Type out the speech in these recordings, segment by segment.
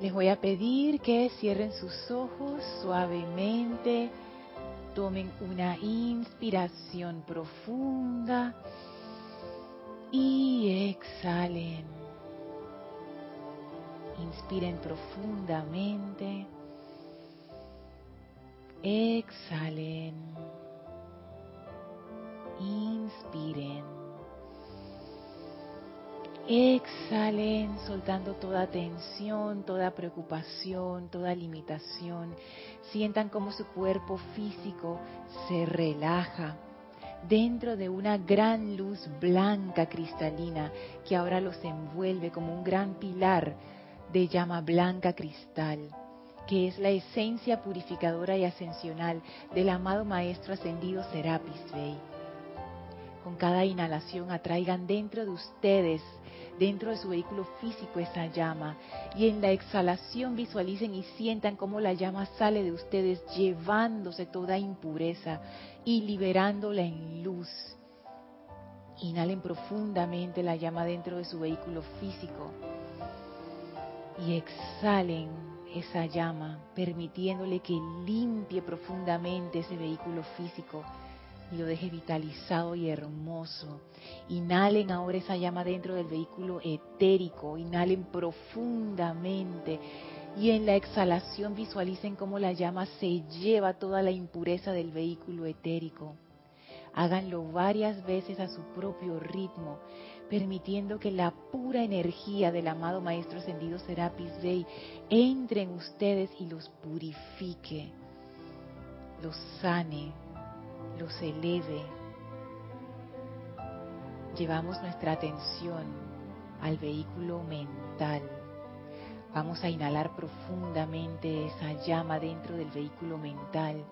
Les voy a pedir que cierren sus ojos suavemente, tomen una inspiración profunda y exhalen. Inspiren profundamente. Exhalen. Inspiren. Exhalen soltando toda tensión, toda preocupación, toda limitación. Sientan cómo su cuerpo físico se relaja dentro de una gran luz blanca cristalina que ahora los envuelve como un gran pilar de llama blanca cristal, que es la esencia purificadora y ascensional del amado Maestro Ascendido Serapis Bey. Con cada inhalación atraigan dentro de ustedes dentro de su vehículo físico esa llama y en la exhalación visualicen y sientan cómo la llama sale de ustedes llevándose toda impureza y liberándola en luz. Inhalen profundamente la llama dentro de su vehículo físico y exhalen esa llama permitiéndole que limpie profundamente ese vehículo físico y lo deje vitalizado y hermoso. Inhalen ahora esa llama dentro del vehículo etérico, inhalen profundamente y en la exhalación visualicen cómo la llama se lleva toda la impureza del vehículo etérico. Háganlo varias veces a su propio ritmo, permitiendo que la pura energía del amado Maestro Ascendido Serapis Bey entre en ustedes y los purifique, los sane, los eleve. Llevamos nuestra atención al vehículo mental. Vamos a inhalar profundamente esa llama dentro del vehículo mental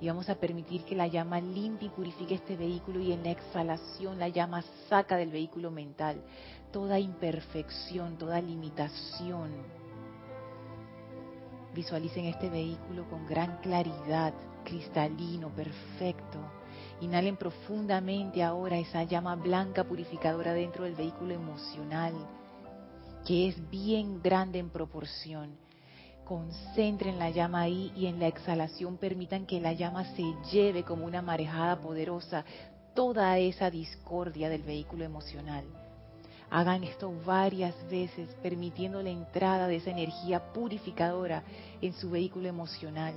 y vamos a permitir que la llama limpie y purifique este vehículo y en la exhalación la llama saca del vehículo mental toda imperfección, toda limitación. Visualicen este vehículo con gran claridad, cristalino, perfecto. Inhalen profundamente ahora esa llama blanca purificadora dentro del vehículo emocional, que es bien grande en proporción. Concentren la llama ahí y en la exhalación permitan que la llama se lleve como una marejada poderosa toda esa discordia del vehículo emocional. Hagan esto varias veces, permitiendo la entrada de esa energía purificadora en su vehículo emocional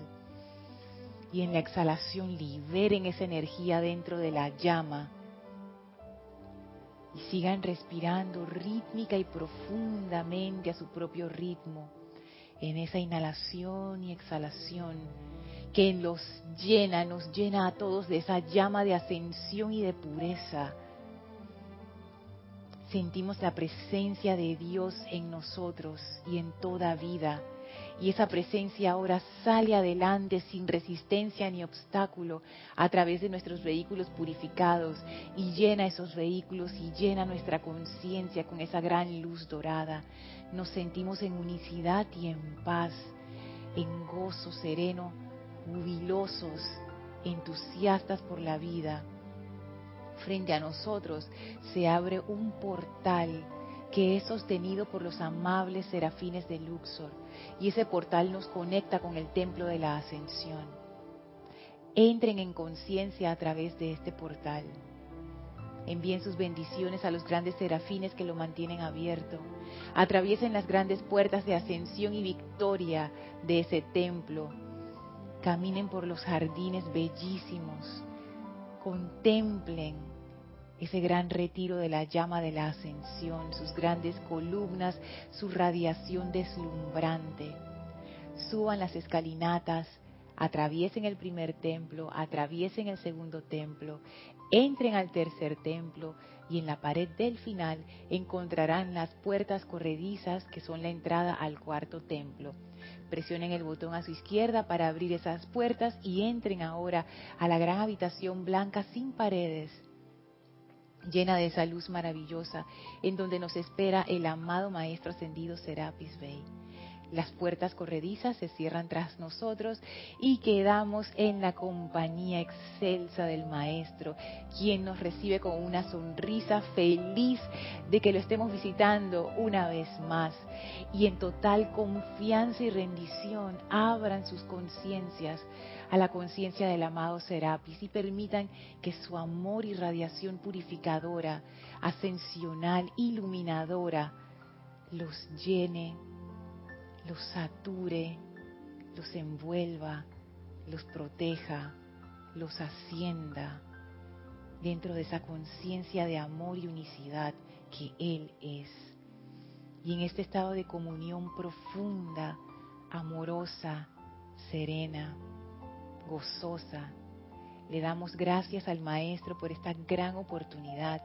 y en la exhalación liberen esa energía dentro de la llama. Y sigan respirando rítmica y profundamente a su propio ritmo. En esa inhalación y exhalación que los llena, nos llena a todos de esa llama de ascensión y de pureza. Sentimos la presencia de Dios en nosotros y en toda vida y esa presencia ahora sale adelante sin resistencia ni obstáculo a través de nuestros vehículos purificados y llena esos vehículos y llena nuestra conciencia con esa gran luz dorada. Nos sentimos en unicidad y en paz, en gozo sereno, jubilosos, entusiastas por la vida. Frente a nosotros se abre un portal que es sostenido por los amables serafines de Luxor y ese portal nos conecta con el templo de la ascensión. Entren en conciencia a través de este portal. Envíen sus bendiciones a los grandes serafines que lo mantienen abierto. Atraviesen las grandes puertas de ascensión y victoria de ese templo. Caminen por los jardines bellísimos. Contemplen ese gran retiro de la llama de la ascensión, sus grandes columnas, su radiación deslumbrante. Suban las escalinatas, atraviesen el primer templo, atraviesen el segundo templo, entren al tercer templo y en la pared del final encontrarán las puertas corredizas que son la entrada al cuarto templo. Presionen el botón a su izquierda para abrir esas puertas y entren ahora a la gran habitación blanca sin paredes llena de esa luz maravillosa, en donde nos espera el amado Maestro Ascendido Serapis Bey. las puertas corredizas se cierran tras nosotros y quedamos en la compañía excelsa del Maestro, quien nos recibe con una sonrisa feliz de que lo estemos visitando una vez más. Y en total confianza y rendición abran sus conciencias a la conciencia del amado Serapis y permitan que su amor y radiación purificadora, ascensional, iluminadora, los llene los sature, los envuelva, los proteja, los ascienda dentro de esa conciencia de amor y unicidad que Él es. Y en este estado de comunión profunda, amorosa, serena, gozosa, le damos gracias al Maestro por esta gran oportunidad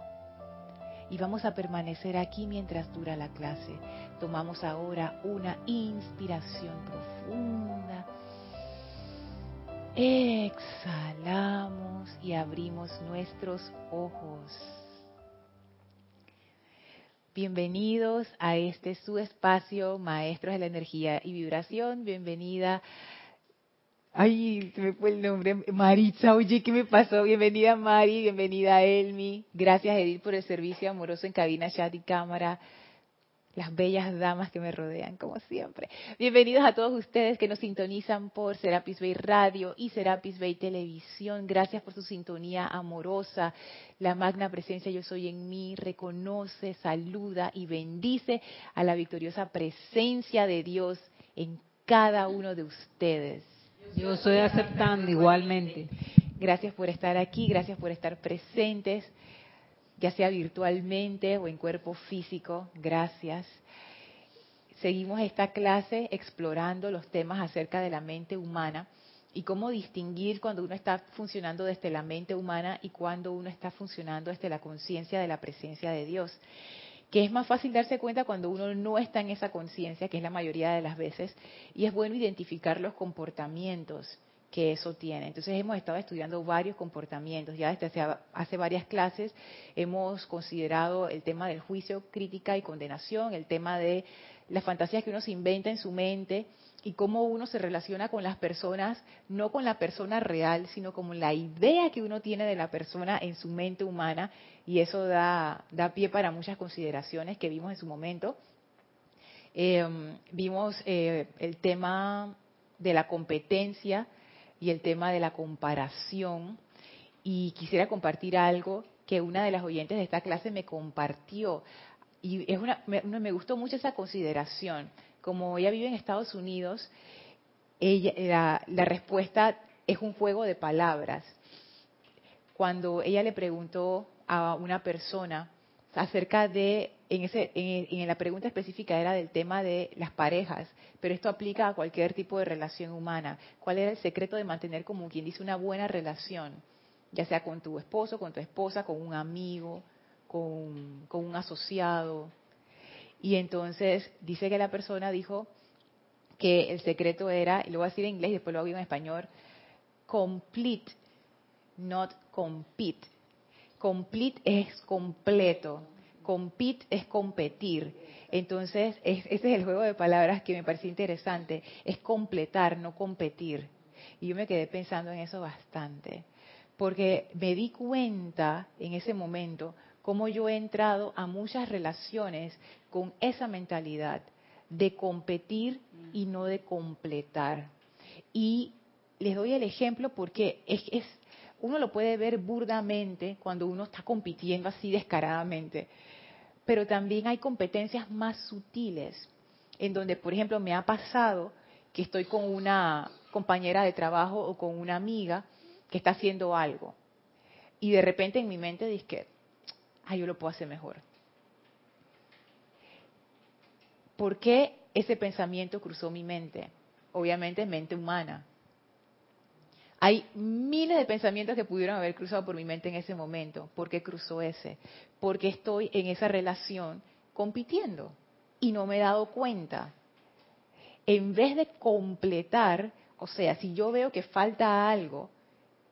y vamos a permanecer aquí mientras dura la clase. Tomamos ahora una inspiración profunda. Exhalamos y abrimos nuestros ojos. Bienvenidos a este su espacio, Maestros de la Energía y Vibración. Bienvenida Ay, se me fue el nombre. Maritza, oye, ¿qué me pasó? Bienvenida Mari, bienvenida Elmi. Gracias Edith por el servicio amoroso en cabina, chat y cámara. Las bellas damas que me rodean, como siempre. Bienvenidos a todos ustedes que nos sintonizan por Serapis Bay Radio y Serapis Bay Televisión. Gracias por su sintonía amorosa. La magna presencia Yo Soy en mí reconoce, saluda y bendice a la victoriosa presencia de Dios en cada uno de ustedes. Yo estoy aceptando igualmente. Gracias por estar aquí, gracias por estar presentes, ya sea virtualmente o en cuerpo físico. Gracias. Seguimos esta clase explorando los temas acerca de la mente humana y cómo distinguir cuando uno está funcionando desde la mente humana y cuando uno está funcionando desde la conciencia de la presencia de Dios que es más fácil darse cuenta cuando uno no está en esa conciencia, que es la mayoría de las veces, y es bueno identificar los comportamientos que eso tiene. Entonces hemos estado estudiando varios comportamientos, ya desde hace, hace, varias clases hemos considerado el tema del juicio, crítica y condenación, el tema de las fantasías que uno se inventa en su mente, y cómo uno se relaciona con las personas, no con la persona real, sino como la idea que uno tiene de la persona en su mente humana, y eso da, da pie para muchas consideraciones que vimos en su momento. Em, vimos eh, el tema de la competencia y el tema de la comparación, y quisiera compartir algo que una de las oyentes de esta clase me compartió, y es una, me, me gustó mucho esa consideración como ella vive en Estados Unidos, ella, la, respuesta es un juego de palabras. Cuando ella le preguntó a una persona acerca de, en, ese, en, la pregunta específica era del tema de las parejas, pero esto aplica a cualquier tipo de relación humana. ¿Cuál era el secreto de mantener, como quien dice, una buena relación? Ya sea con tu esposo, con tu esposa, con un amigo, con, con un asociado, y entonces dice que la persona dijo que el secreto era, y lo voy a decir en inglés y después lo hago en español, complete, not compete. Complete es completo, compete es competir. Entonces, ese es el juego de palabras que me pareció interesante, es completar, no competir. Y yo me quedé pensando en eso bastante, porque me di cuenta en ese momento cómo yo he entrado a muchas relaciones con esa mentalidad de competir y no de completar. Y les doy el ejemplo porque es, uno lo puede ver burdamente cuando uno está compitiendo así descaradamente, pero también hay competencias más sutiles, en donde, por ejemplo, me ha pasado que estoy con una compañera de trabajo o con una amiga que está haciendo algo. Y de repente en mi mente dice, ah, yo lo puedo hacer mejor. ¿Por qué ese pensamiento cruzó mi mente? Obviamente mente humana. Hay miles de pensamientos que pudieron haber cruzado por mi mente en ese momento. ¿Por qué cruzó ese? Porque estoy en esa relación compitiendo y no me he dado cuenta. En vez de completar, o sea, si yo veo que falta algo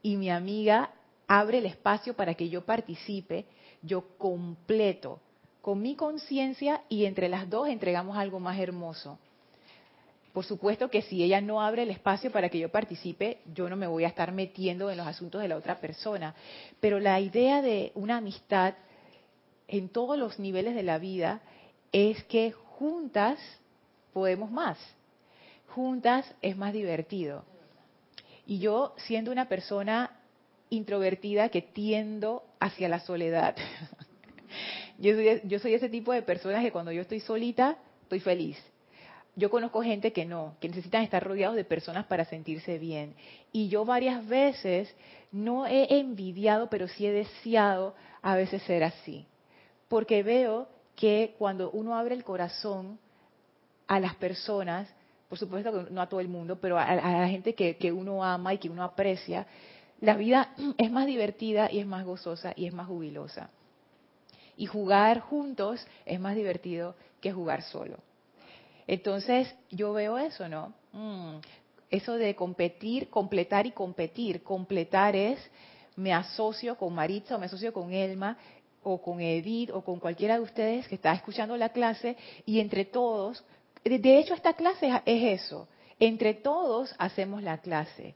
y mi amiga abre el espacio para que yo participe, yo completo con mi conciencia y entre las dos entregamos algo más hermoso. Por supuesto que si ella no abre el espacio para que yo participe, yo no me voy a estar metiendo en los asuntos de la otra persona. Pero la idea de una amistad en todos los niveles de la vida es que juntas podemos más. Juntas es más divertido. Y yo, siendo una persona introvertida que tiendo hacia la soledad, yo soy, yo soy ese tipo de personas que cuando yo estoy solita, estoy feliz yo conozco gente que no, que necesitan estar rodeados de personas para sentirse bien. Y yo varias veces no he envidiado, pero sí he deseado a veces ser así. Porque veo que cuando uno abre el corazón a las personas, por supuesto que no a todo el mundo, pero a, la gente que uno ama y que uno aprecia, la vida es más divertida y es más gozosa y es más jubilosa. Y jugar juntos es más divertido que jugar solo. Entonces yo veo eso, ¿no? Mm, eso de competir, completar y competir. Completar es, me asocio con Maritza o me asocio con Elma o con Edith o con cualquiera de ustedes que está escuchando la clase y entre todos, de hecho esta clase es eso, entre todos hacemos la clase.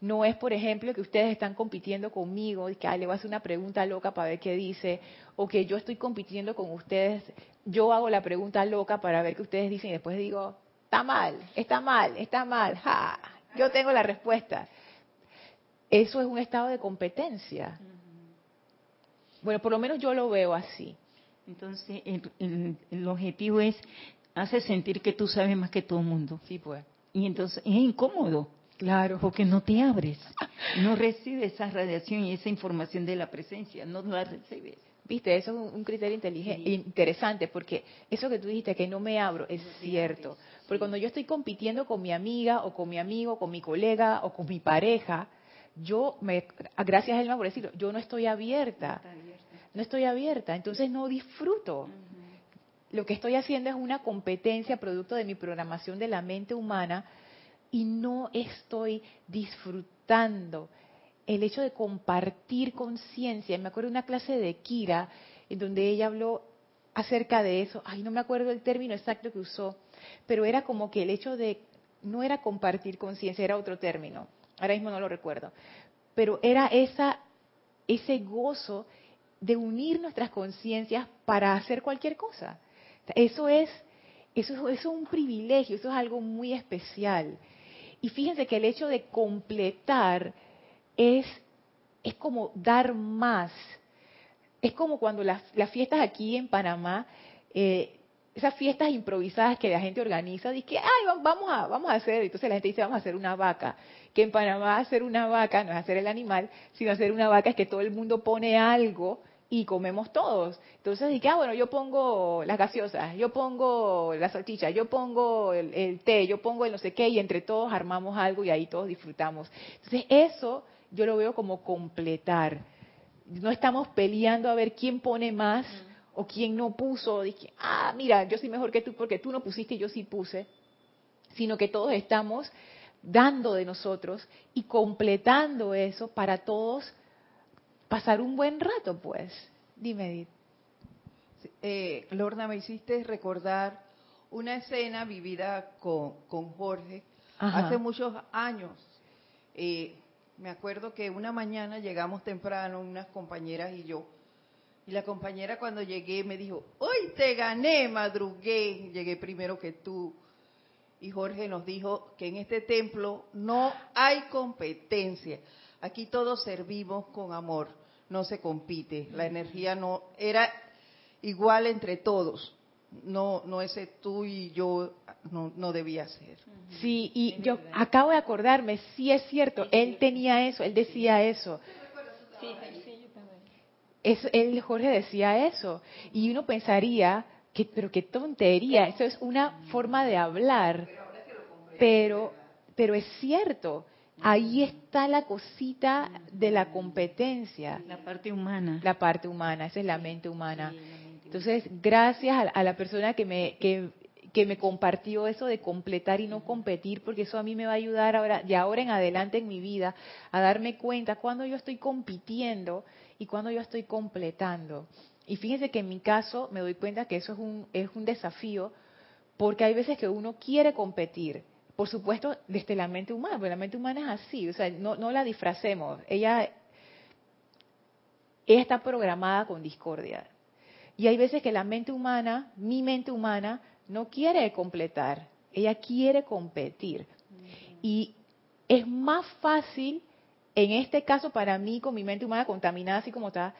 No es, por ejemplo, que ustedes están compitiendo conmigo y que le voy a hacer una pregunta loca para ver qué dice, o que yo estoy compitiendo con ustedes yo hago la pregunta loca para ver qué ustedes dicen y después digo, está mal, está mal, está mal, ja, yo tengo la respuesta. Eso es un estado de competencia. Bueno, por lo menos yo lo veo así. Entonces, el, objetivo es, hace sentir que tú sabes más que todo el mundo. Sí, pues. Y entonces es incómodo. Claro. Porque no te abres. No recibes esa radiación y esa información de la presencia. No la recibes. Viste, eso es un, criterio inteligente, interesante, porque eso que tú dijiste, que no me abro, es cierto. Porque cuando yo estoy compitiendo con mi amiga o con mi amigo, con mi colega o con mi pareja, yo, me, gracias a Elma por decirlo, yo no estoy abierta. No estoy abierta, entonces no disfruto. Lo que estoy haciendo es una competencia producto de mi programación de la mente humana y no estoy disfrutando el hecho de compartir conciencia. Me acuerdo de una clase de Kira en donde ella habló acerca de eso. Ay, no me acuerdo el término exacto que usó, pero era como que el hecho de no era compartir conciencia, era otro término. Ahora mismo no lo recuerdo. Pero era esa ese gozo de unir nuestras conciencias para hacer cualquier cosa. Eso es eso, eso es un privilegio, eso es algo muy especial. Y fíjense que el hecho de completar es, es como dar más. Es como cuando las, las fiestas aquí en Panamá, eh, esas fiestas improvisadas que la gente organiza, dice que, ay, vamos a, vamos a hacer, entonces la gente dice, vamos a hacer una vaca. Que en Panamá hacer una vaca no es hacer el animal, sino hacer una vaca es que todo el mundo pone algo y comemos todos. Entonces dije, ah, bueno, yo pongo las gaseosas, yo pongo la salchicha, yo pongo el, el, té, yo pongo el no sé qué, y entre todos armamos algo y ahí todos disfrutamos. Entonces eso yo lo veo como completar. No estamos peleando a ver quién pone más o quién no puso. Dije, ah, mira, yo soy mejor que tú porque tú no pusiste y yo sí puse. Sino que todos estamos dando de nosotros y completando eso para todos pasar un buen rato, pues. Dime, Edith. Eh, Lorna, me hiciste recordar una escena vivida con, con Jorge hace muchos años. Eh, me acuerdo que una mañana llegamos temprano, unas compañeras y yo, y la compañera cuando llegué me dijo, hoy te gané, madrugué, llegué primero que tú. Y Jorge nos dijo que en este templo no hay competencia, aquí todos servimos con amor, no se compite, la energía no era igual entre todos no no ese tú y yo no, no debía ser. Sí, y yo acabo de acordarme, sí es cierto, él tenía eso, él decía eso. Sí, es, él, Jorge decía eso. Y uno pensaría, que, pero qué tontería, eso es una forma de hablar. Pero, pero es cierto, ahí está la cosita de la competencia. La parte humana. La parte humana, esa es la mente humana. Entonces, gracias a, la persona que me, que, me compartió eso de completar y no competir, porque eso a mí me va a ayudar ahora, de ahora en adelante en mi vida, a darme cuenta cuando yo estoy compitiendo y cuando yo estoy completando. Y fíjense que en mi caso me doy cuenta que eso es un, es un desafío, porque hay veces que uno quiere competir. Por supuesto, desde la mente humana, porque la mente humana es así, o sea, no, no la disfracemos. Ella, ella está programada con discordia. Y hay veces que la mente humana, mi mente humana, no quiere completar, ella quiere competir. Y es más fácil, en este caso para mí, con mi mente humana contaminada así como está,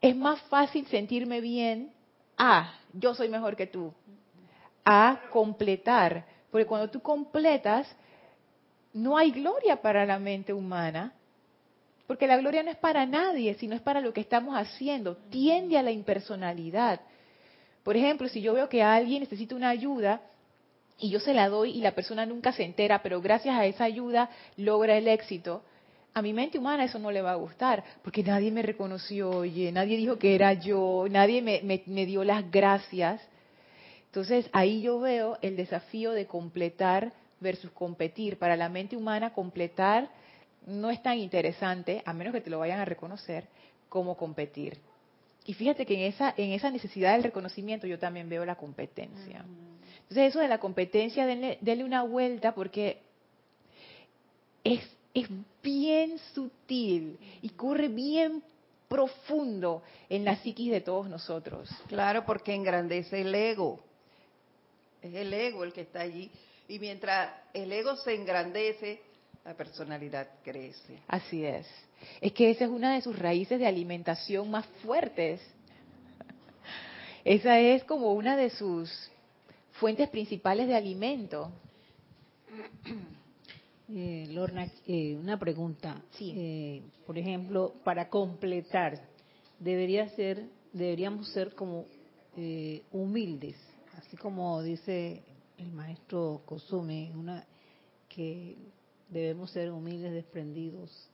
es más fácil sentirme bien, ah, yo soy mejor que tú, a completar. Porque cuando tú completas, no hay gloria para la mente humana, porque la gloria no es para nadie, sino es para lo que estamos haciendo. Tiende a la impersonalidad. Por ejemplo, si yo veo que alguien necesita una ayuda y yo se la doy y la persona nunca se entera, pero gracias a esa ayuda logra el éxito, a mi mente humana eso no le va a gustar, porque nadie me reconoció, oye, nadie dijo que era yo, nadie me, me dio las gracias. Entonces ahí yo veo el desafío de completar versus competir. Para la mente humana completar no es tan interesante, a menos que te lo vayan a reconocer, como competir. Y fíjate que en esa, en esa necesidad del reconocimiento yo también veo la competencia. Entonces eso de la competencia, denle, una vuelta porque es, es bien sutil y corre bien profundo en la psiquis de todos nosotros. Claro, porque engrandece el ego. Es el ego el que está allí. Y mientras el ego se engrandece, la personalidad crece. Así es. Es que esa es una de sus raíces de alimentación más fuertes. Esa es como una de sus fuentes principales de alimento. Eh, Lorna, eh, una pregunta. Sí. Eh, por ejemplo, para completar, debería ser, deberíamos ser como eh, humildes, así como dice el maestro Kosume, una que debemos ser humildes, desprendidos.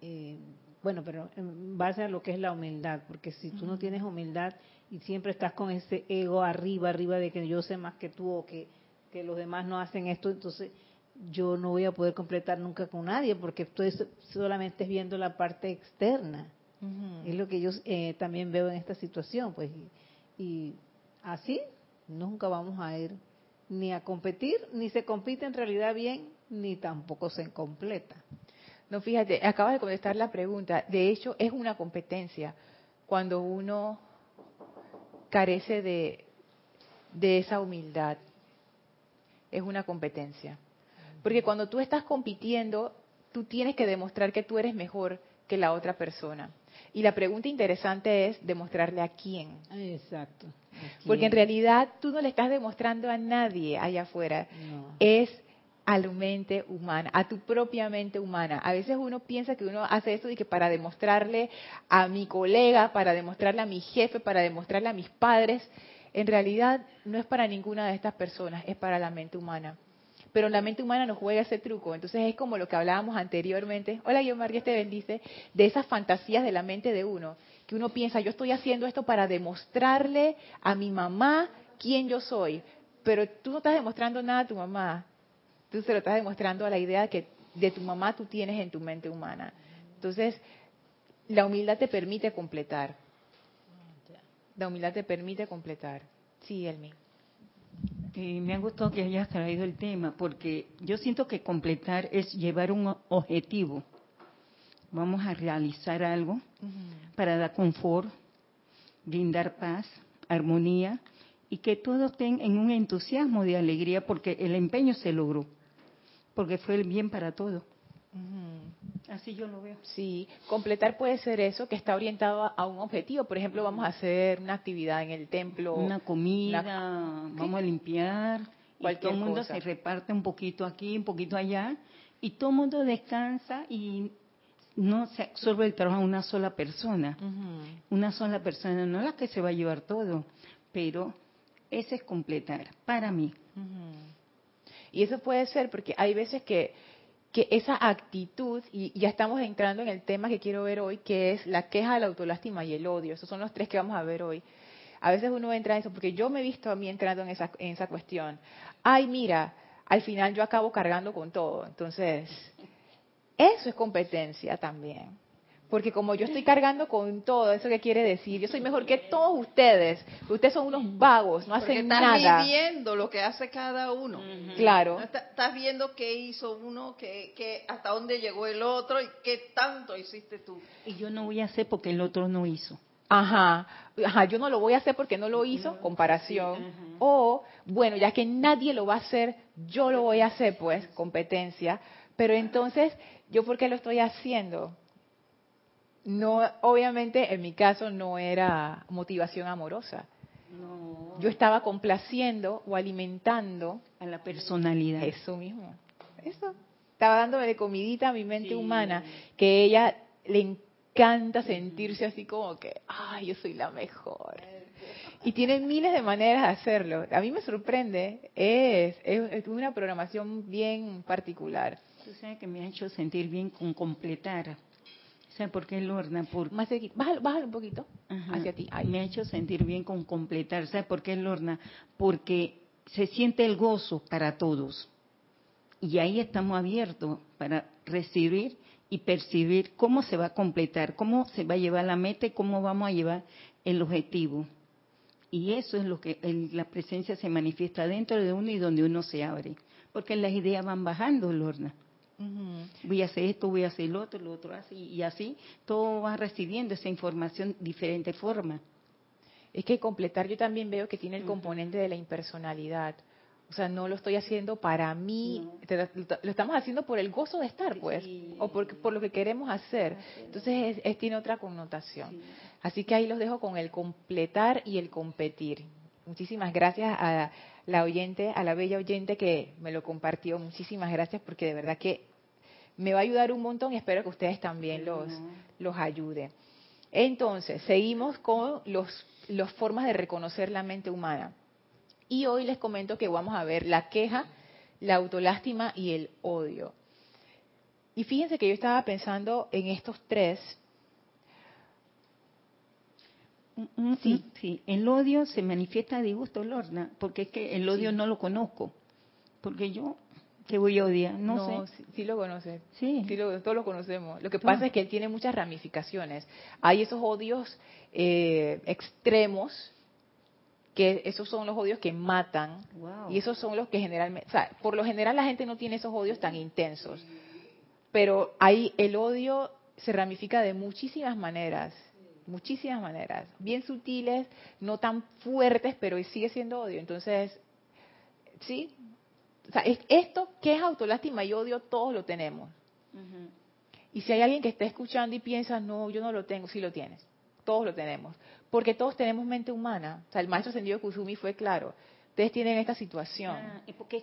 Eh, bueno, pero en base a lo que es la humildad, porque si tú no tienes humildad y siempre estás con ese ego arriba, arriba de que yo sé más que tú o que, que los demás no hacen esto, entonces yo no voy a poder completar nunca con nadie porque estoy solamente viendo la parte externa. Es lo que yo eh, también veo en esta situación, pues. y así nunca vamos a ir ni a competir, ni se compite en realidad bien, ni tampoco se completa. No, fíjate, acabas de contestar la pregunta. De hecho, es una competencia cuando uno carece de, de esa humildad. Es una competencia. Porque cuando tú estás compitiendo, tú tienes que demostrar que tú eres mejor que la otra persona. Y la pregunta interesante es demostrarle a quién. Exacto. Porque en realidad tú no le estás demostrando a nadie allá afuera. Es a la mente humana, a tu propia mente humana. A veces uno piensa que uno hace esto y que para demostrarle a mi colega, para demostrarle a mi jefe, para demostrarle a mis padres, en realidad no es para ninguna de estas personas, es para la mente humana. Pero la mente humana nos juega ese truco. Entonces es como lo que hablábamos anteriormente. Hola, yo María te bendice. De esas fantasías de la mente de uno. Que uno piensa, yo estoy haciendo esto para demostrarle a mi mamá quién yo soy. Pero tú no estás demostrando nada a tu mamá tú se lo estás demostrando a la idea que de tu mamá tú tienes en tu mente humana. Entonces, la humildad te permite completar. La humildad te permite completar. Sí, Elmi. Eh, me ha gustado que hayas traído el tema, porque yo siento que completar es llevar un objetivo. Vamos a realizar algo para dar confort, brindar paz, armonía y que todos estén en un entusiasmo de alegría porque el empeño se logró porque fue el bien para todo. Así yo lo veo. Sí, completar puede ser eso, que está orientado a, un objetivo. Por ejemplo, vamos a hacer una actividad en el templo. Una comida, vamos a limpiar. Y todo el mundo se reparte un poquito aquí, un poquito allá. Y todo el mundo descansa y no se absorbe el trabajo a una sola persona. Una sola persona, no la que se va a llevar todo. Pero ese es completar, para mí. Y eso puede ser porque hay veces que, que esa actitud, y ya estamos entrando en el tema que quiero ver hoy, que es la queja, la autolástima y el odio. Esos son los tres que vamos a ver hoy. A veces uno entra en eso, porque yo me he visto a mí entrando en esa, en esa cuestión. Ay, mira, al final yo acabo cargando con todo. Entonces, eso es competencia también. Porque como yo estoy cargando con todo, ¿eso qué quiere decir? Yo soy mejor que todos ustedes. Ustedes son unos vagos, no hacen estás nada. Estás viviendo lo que hace cada uno. Claro. Estás viendo qué hizo uno, qué, hasta dónde llegó el otro y qué tanto hiciste tú. Y yo no voy a hacer porque el otro no hizo. Ajá, ajá, yo no lo voy a hacer porque no lo hizo, comparación. o, bueno, ya que nadie lo va a hacer, yo lo voy a hacer, pues, competencia. Pero entonces, ¿yo por qué lo estoy haciendo? No, obviamente en mi caso no era motivación amorosa. Yo estaba complaciendo o alimentando a la personalidad. Eso mismo. Eso. Estaba dándome de comidita a mi mente humana, que ella le encanta sentirse así como que, ay, yo soy la mejor. Y tiene miles de maneras de hacerlo. A mí me sorprende, es, es, una programación bien particular. Tú sabes que me ha hecho sentir bien con completar ¿Sabe por qué Lorna? Por... Más bájalo, un poquito hacia ti. Me ha hecho sentir bien con completar. ¿Sabe por qué Lorna? Porque se siente el gozo para todos. Y ahí estamos abiertos para recibir y percibir cómo se va a completar, cómo se va a llevar la meta y cómo vamos a llevar el objetivo. Y eso es lo que la presencia se manifiesta dentro de uno y donde uno se abre. Porque las ideas van bajando, Lorna. Voy a hacer esto, voy a hacer lo otro, lo otro así, y así todo va recibiendo esa información de diferente forma. Es que completar yo también veo que tiene el componente de la impersonalidad. O sea, no lo estoy haciendo para mí, lo estamos haciendo por el gozo de estar, pues, o por, por, lo que queremos hacer. Entonces, es, tiene otra connotación. Así que ahí los dejo con el completar y el competir. Muchísimas gracias a la oyente, a la bella oyente que me lo compartió. Muchísimas gracias porque de verdad que me va a ayudar un montón y espero que ustedes también los, los ayude. Entonces, seguimos con los, las formas de reconocer la mente humana. Y hoy les comento que vamos a ver la queja, la autolástima y el odio. Y fíjense que yo estaba pensando en estos tres Sí, sí. El odio se manifiesta de gusto, Lorna, porque es que el odio no lo conozco. Porque yo, ¿qué voy a odiar? No, sé. Sí, lo conoces. Sí. sí todos lo conocemos. Lo que pasa es que él tiene muchas ramificaciones. Hay esos odios eh, extremos, que esos son los odios que matan. Y esos son los que generalmente, o sea, por lo general la gente no tiene esos odios tan intensos. Pero hay el odio se ramifica de muchísimas maneras muchísimas maneras, bien sutiles, no tan fuertes, pero sigue siendo odio. Entonces, sí, o sea, esto que es autolástima y odio, todos lo tenemos. Y si hay alguien que está escuchando y piensa, no, yo no lo tengo, sí lo tienes. Todos lo tenemos. Porque todos tenemos mente humana. O sea, el maestro Sendido Kusumi fue claro ustedes tienen esta situación. Ah, porque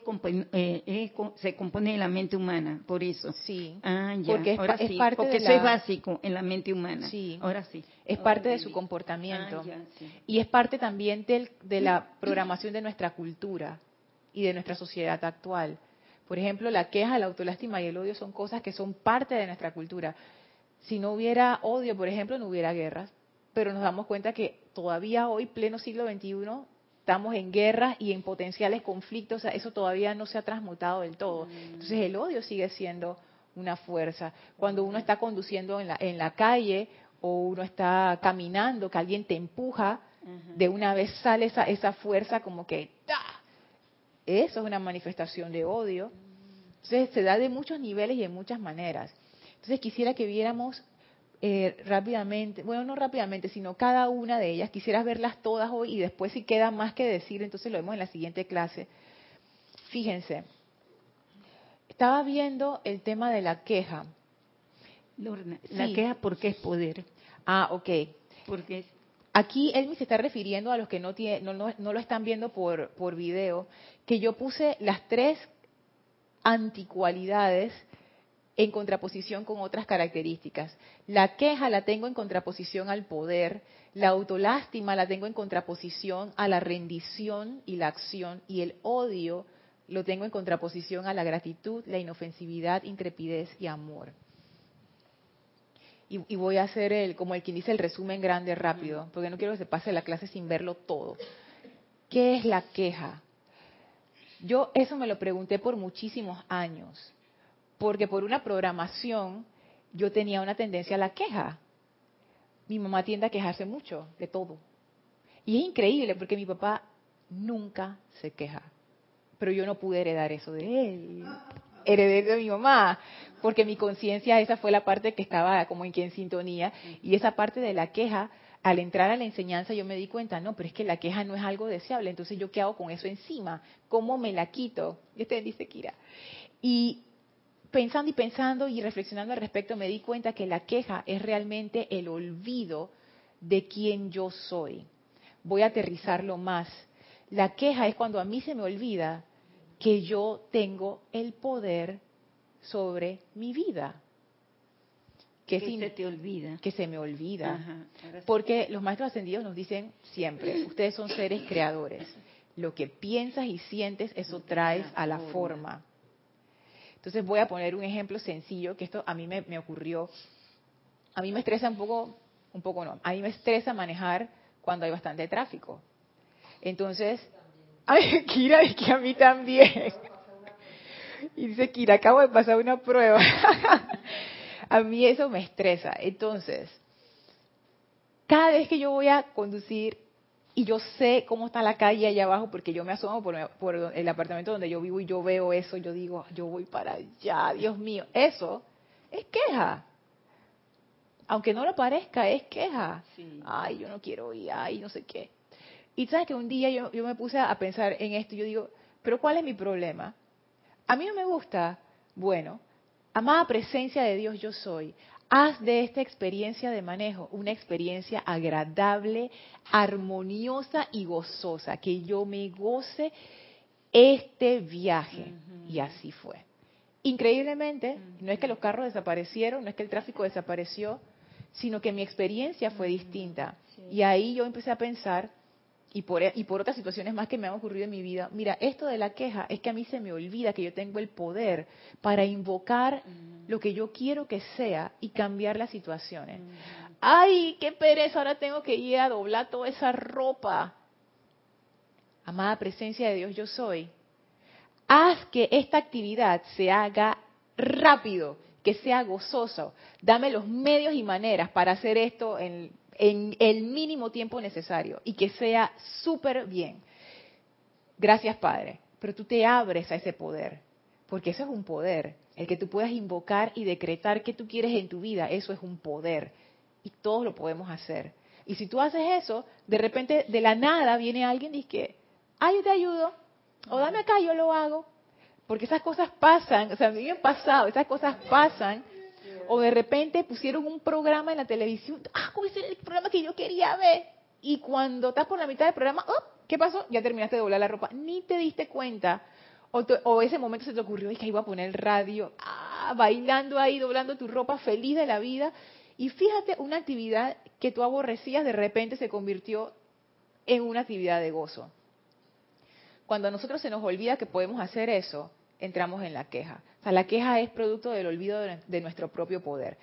eh, se compone de la mente humana, por eso. Sí. Ah, ya. Porque es, parte porque eso es básico en la mente humana. Sí. Ahora sí. Es parte de su comportamiento. Ah, y es parte también del, de la programación de nuestra cultura y de nuestra sociedad actual. Por ejemplo, la queja, la autolástima y el odio son cosas que son parte de nuestra cultura. Si no hubiera odio, por ejemplo, no hubiera guerras. Pero nos damos cuenta que todavía hoy, pleno siglo XXI, estamos en guerra y en potenciales conflictos, eso todavía no se ha transmutado del todo. Entonces el odio sigue siendo una fuerza. Cuando uno está conduciendo en la, en la calle o uno está caminando, que alguien te empuja, de una vez sale esa, esa fuerza como que Eso es una manifestación de odio. Entonces se da de muchos niveles y de muchas maneras. Entonces quisiera que viéramos eh, rápidamente, bueno, no rápidamente, sino cada una de ellas. Quisieras verlas todas hoy y después si queda más que decir, entonces lo vemos en la siguiente clase. Fíjense, estaba viendo el tema de la queja. la queja porque es poder. Ah, ok. Porque Aquí él se está refiriendo a los que no, tiene, no, no, no lo están viendo por, por video, que yo puse las tres anticualidades en contraposición con otras características. La queja la tengo en contraposición al poder, la autolástima la tengo en contraposición a la rendición y la acción, y el odio lo tengo en contraposición a la gratitud, la inofensividad, intrepidez y amor. Y, voy a hacer el, como el quien dice el resumen grande rápido, porque no quiero que se pase la clase sin verlo todo. ¿Qué es la queja? Yo eso me lo pregunté por muchísimos años porque por una programación yo tenía una tendencia a la queja. Mi mamá tiende a quejarse mucho de todo. Y es increíble porque mi papá nunca se queja. Pero yo no pude heredar eso de él. Heredé de mi mamá, porque mi conciencia, esa fue la parte que estaba como en, en sintonía. Y esa parte de la queja, al entrar a la enseñanza yo me di cuenta, no, pero es que la queja no es algo deseable. Entonces yo qué hago con eso encima? ¿Cómo me la quito? Y usted dice, Kira. Y pensando y pensando y reflexionando al respecto, me di cuenta que la queja es realmente el olvido de quién yo soy. Voy a aterrizarlo más. La queja es cuando a mí se me olvida que yo tengo el poder sobre mi vida. Que se te olvida. Que se me olvida. Porque los maestros ascendidos nos dicen siempre, ustedes son seres creadores. Lo que piensas y sientes, eso traes a la forma. Entonces voy a poner un ejemplo sencillo, que esto a mí me, ocurrió. A mí me estresa un poco, un poco no, a mí me estresa manejar cuando hay bastante tráfico. Entonces, ay, Kira, es que a mí también. Y dice, Kira, acabo de pasar una prueba. a mí eso me estresa. Entonces, cada vez que yo voy a conducir y yo sé cómo está la calle allá abajo porque yo me asomo por, el apartamento donde yo vivo y yo veo eso, yo digo, yo voy para allá, Dios mío, eso es queja. Aunque no lo parezca, es queja. Ay, yo no quiero ir, ay, no sé qué. Y sabes que un día yo, yo me puse a pensar en esto yo digo, pero ¿cuál es mi problema? A mí no me gusta, bueno, amada presencia de Dios yo soy. Haz de esta experiencia de manejo una experiencia agradable, armoniosa y gozosa, que yo me goce este viaje. Y así fue. Increíblemente, no es que los carros desaparecieron, no es que el tráfico desapareció, sino que mi experiencia fue distinta. Y ahí yo empecé a pensar, y por, y por otras situaciones más que me han ocurrido en mi vida, mira, esto de la queja es que a mí se me olvida que yo tengo el poder para invocar lo que yo quiero que sea y cambiar las situaciones. Ay, qué pereza, ahora tengo que ir a doblar toda esa ropa. Amada presencia de Dios, yo soy. Haz que esta actividad se haga rápido, que sea gozoso. Dame los medios y maneras para hacer esto en en el mínimo tiempo necesario y que sea súper bien. Gracias, Padre. Pero tú te abres a ese poder, porque eso es un poder. El que tú puedas invocar y decretar que tú quieres en tu vida, eso es un poder. Y todos lo podemos hacer. Y si tú haces eso, de repente de la nada viene alguien y dice ay, yo te ayudo, o dame acá, yo lo hago. Porque esas cosas pasan, o sea, a mí me han pasado, esas cosas pasan o de repente pusieron un programa en la televisión, ah, ¿cómo es el programa que yo quería ver? Y cuando estás por la mitad del programa, oh, ¿qué pasó? Ya terminaste de doblar la ropa. Ni te diste cuenta. O, ese momento se te ocurrió, es que iba a poner el radio, ah, bailando ahí, doblando tu ropa, feliz de la vida. Y fíjate, una actividad que tú aborrecías de repente se convirtió en una actividad de gozo. Cuando a nosotros se nos olvida que podemos hacer eso, entramos en la queja. O sea, la queja es producto del olvido de, nuestro propio poder.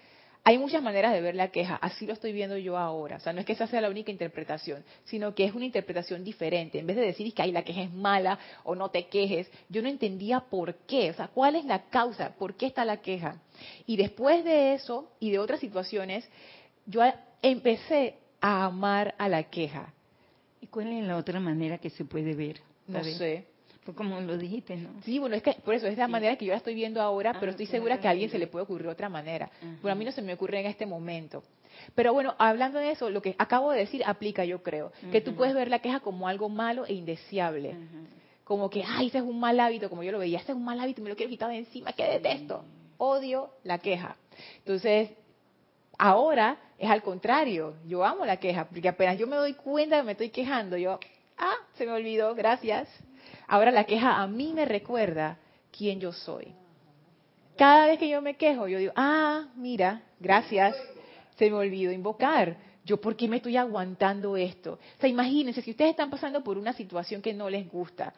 Hay muchas maneras de ver la queja, así lo estoy viendo yo ahora. O sea, no es que esa sea la única interpretación, sino que es una interpretación diferente. En vez de decir que la queja es mala o no te quejes, yo no entendía por qué, o sea, cuál es la causa, por qué está la queja. Y después de eso y de otras situaciones, yo empecé a amar a la queja. ¿Y cuál es la otra manera que se puede ver? No sé como lo dijiste, ¿no? Sí, bueno, es que por eso es la manera que yo la estoy viendo ahora, pero ah, estoy segura que a alguien se le puede ocurrir otra manera. Pero a mí no se me ocurre en este momento. Pero bueno, hablando de eso, lo que acabo de decir aplica, yo creo, que tú puedes ver la queja como algo malo e indeseable. Como que, ay, ese es un mal hábito, como yo lo veía, ese es un mal hábito, me lo quiero quitar de encima, que detesto. Odio la queja. Entonces, ahora es al contrario, yo amo la queja, porque apenas yo me doy cuenta que me estoy quejando, yo, ah, se me olvidó, gracias, Ahora la queja a mí me recuerda quién yo soy. Cada vez que yo me quejo, yo digo, ah, mira, gracias, se me olvidó invocar. Yo, ¿por qué me estoy aguantando esto? O sea, imagínense, si ustedes están pasando por una situación que no les gusta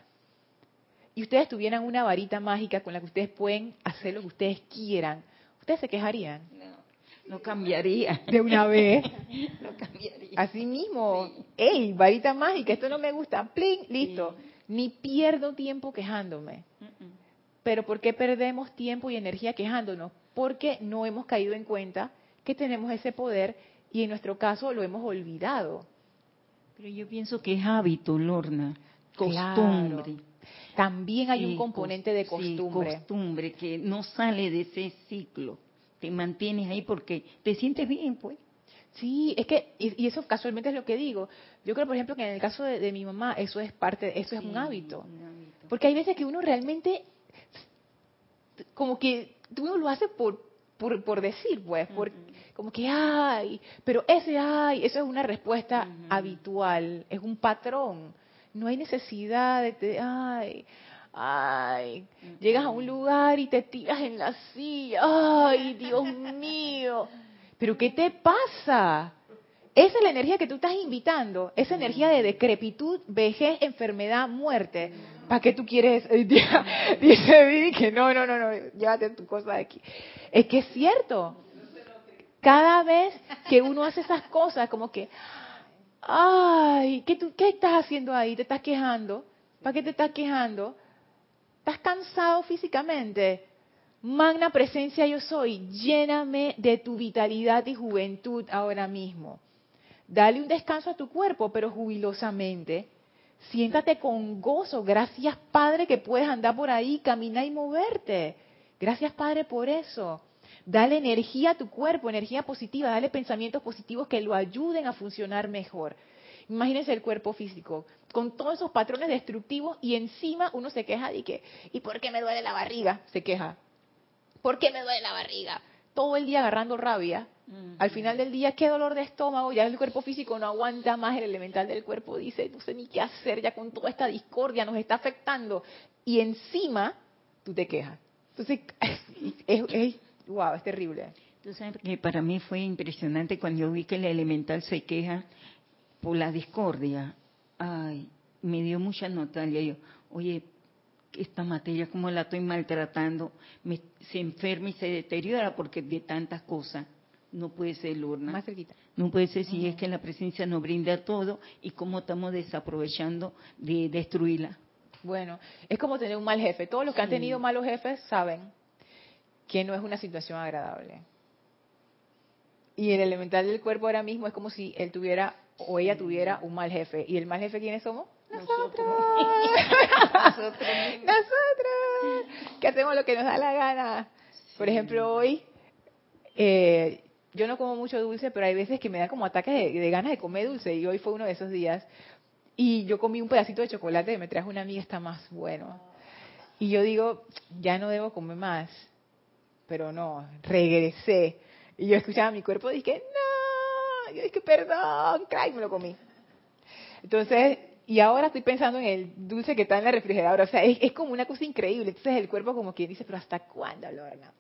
y ustedes tuvieran una varita mágica con la que ustedes pueden hacer lo que ustedes quieran, ¿ustedes se quejarían? No, no cambiaría. De una vez. no cambiaría. Así mismo, ¡ey, varita mágica! Esto no me gusta. ¡Plin! Listo ni pierdo tiempo quejándome. Pero ¿por qué perdemos tiempo y energía quejándonos? porque no hemos caído en cuenta que tenemos ese poder y en nuestro caso lo hemos olvidado. Pero yo pienso que es hábito, Lorna, costumbre. También hay un componente de costumbre. costumbre que no sale de ese ciclo. Te mantienes ahí porque te sientes bien, pues. Sí, es que, y, eso casualmente es lo que digo. Yo creo, por ejemplo, que en el caso de, mi mamá, eso es parte, eso es un, hábito. Porque hay veces que uno realmente, como que uno lo hace por, por, decir, pues, por, como que, ay, pero ese ay, eso es una respuesta habitual, es un patrón. No hay necesidad de, ay, ay, llegas a un lugar y te tiras en la silla, ay, Dios mío pero ¿qué te pasa? Esa es la energía que tú estás invitando, esa energía de decrepitud, vejez, enfermedad, muerte. ¿Para qué tú quieres? Dice Vivi que no, no, no, no, llévate tu cosa de aquí. Es que es cierto. Cada vez que uno hace esas cosas, como que, ay, ¿qué, tú, ¿qué estás haciendo ahí? ¿Te estás quejando? ¿Para qué te estás quejando? ¿Estás cansado físicamente? Magna presencia yo soy, lléname de tu vitalidad y juventud ahora mismo. Dale un descanso a tu cuerpo, pero jubilosamente. Siéntate con gozo. Gracias, Padre, que puedes andar por ahí, caminar y moverte. Gracias, Padre, por eso. Dale energía a tu cuerpo, energía positiva, dale pensamientos positivos que lo ayuden a funcionar mejor. Imagínense el cuerpo físico, con todos esos patrones destructivos y encima uno se queja de que, ¿y por qué me duele la barriga? Se queja. ¿Por qué me duele la barriga? Todo el día agarrando rabia. Al final del día, qué dolor de estómago, ya el cuerpo físico no aguanta más, el elemental del cuerpo dice, no sé ni qué hacer, ya con toda esta discordia nos está afectando. Y encima, tú te quejas. Entonces, es, es, wow, es terrible. Entonces, que para mí fue impresionante cuando yo vi que el elemental se queja por la discordia. Ay, me dio mucha notalia. Yo, oye, esta materia, como la estoy maltratando, me, se enferma y se deteriora porque de tantas cosas. No puede ser, Lorna. Más cerquita. No puede ser si es que la presencia nos brinda todo y cómo estamos desaprovechando de destruirla. Bueno, es como tener un mal jefe. Todos los que han tenido malos jefes saben que no es una situación agradable. Y el elemental del cuerpo ahora mismo es como si él tuviera o ella tuviera un mal jefe. ¿Y el mal jefe quiénes somos? Nosotros. Nosotros. Nosotros. Que hacemos lo que nos da la gana. Por ejemplo, hoy eh, yo no como mucho dulce, pero hay veces que me da como ataques de, ganas de comer dulce y hoy fue uno de esos días. Y yo comí un pedacito de chocolate que me trajo una amiga, está más bueno. Y yo digo, ya no debo comer más. Pero no, regresé. Y yo escuchaba mi cuerpo y dije, no, yo dije, perdón, y me lo comí. Entonces, y ahora estoy pensando en el dulce que está en la refrigeradora. O sea, es, como una cosa increíble. Entonces el cuerpo como quien dice, pero ¿hasta cuándo, Lorna?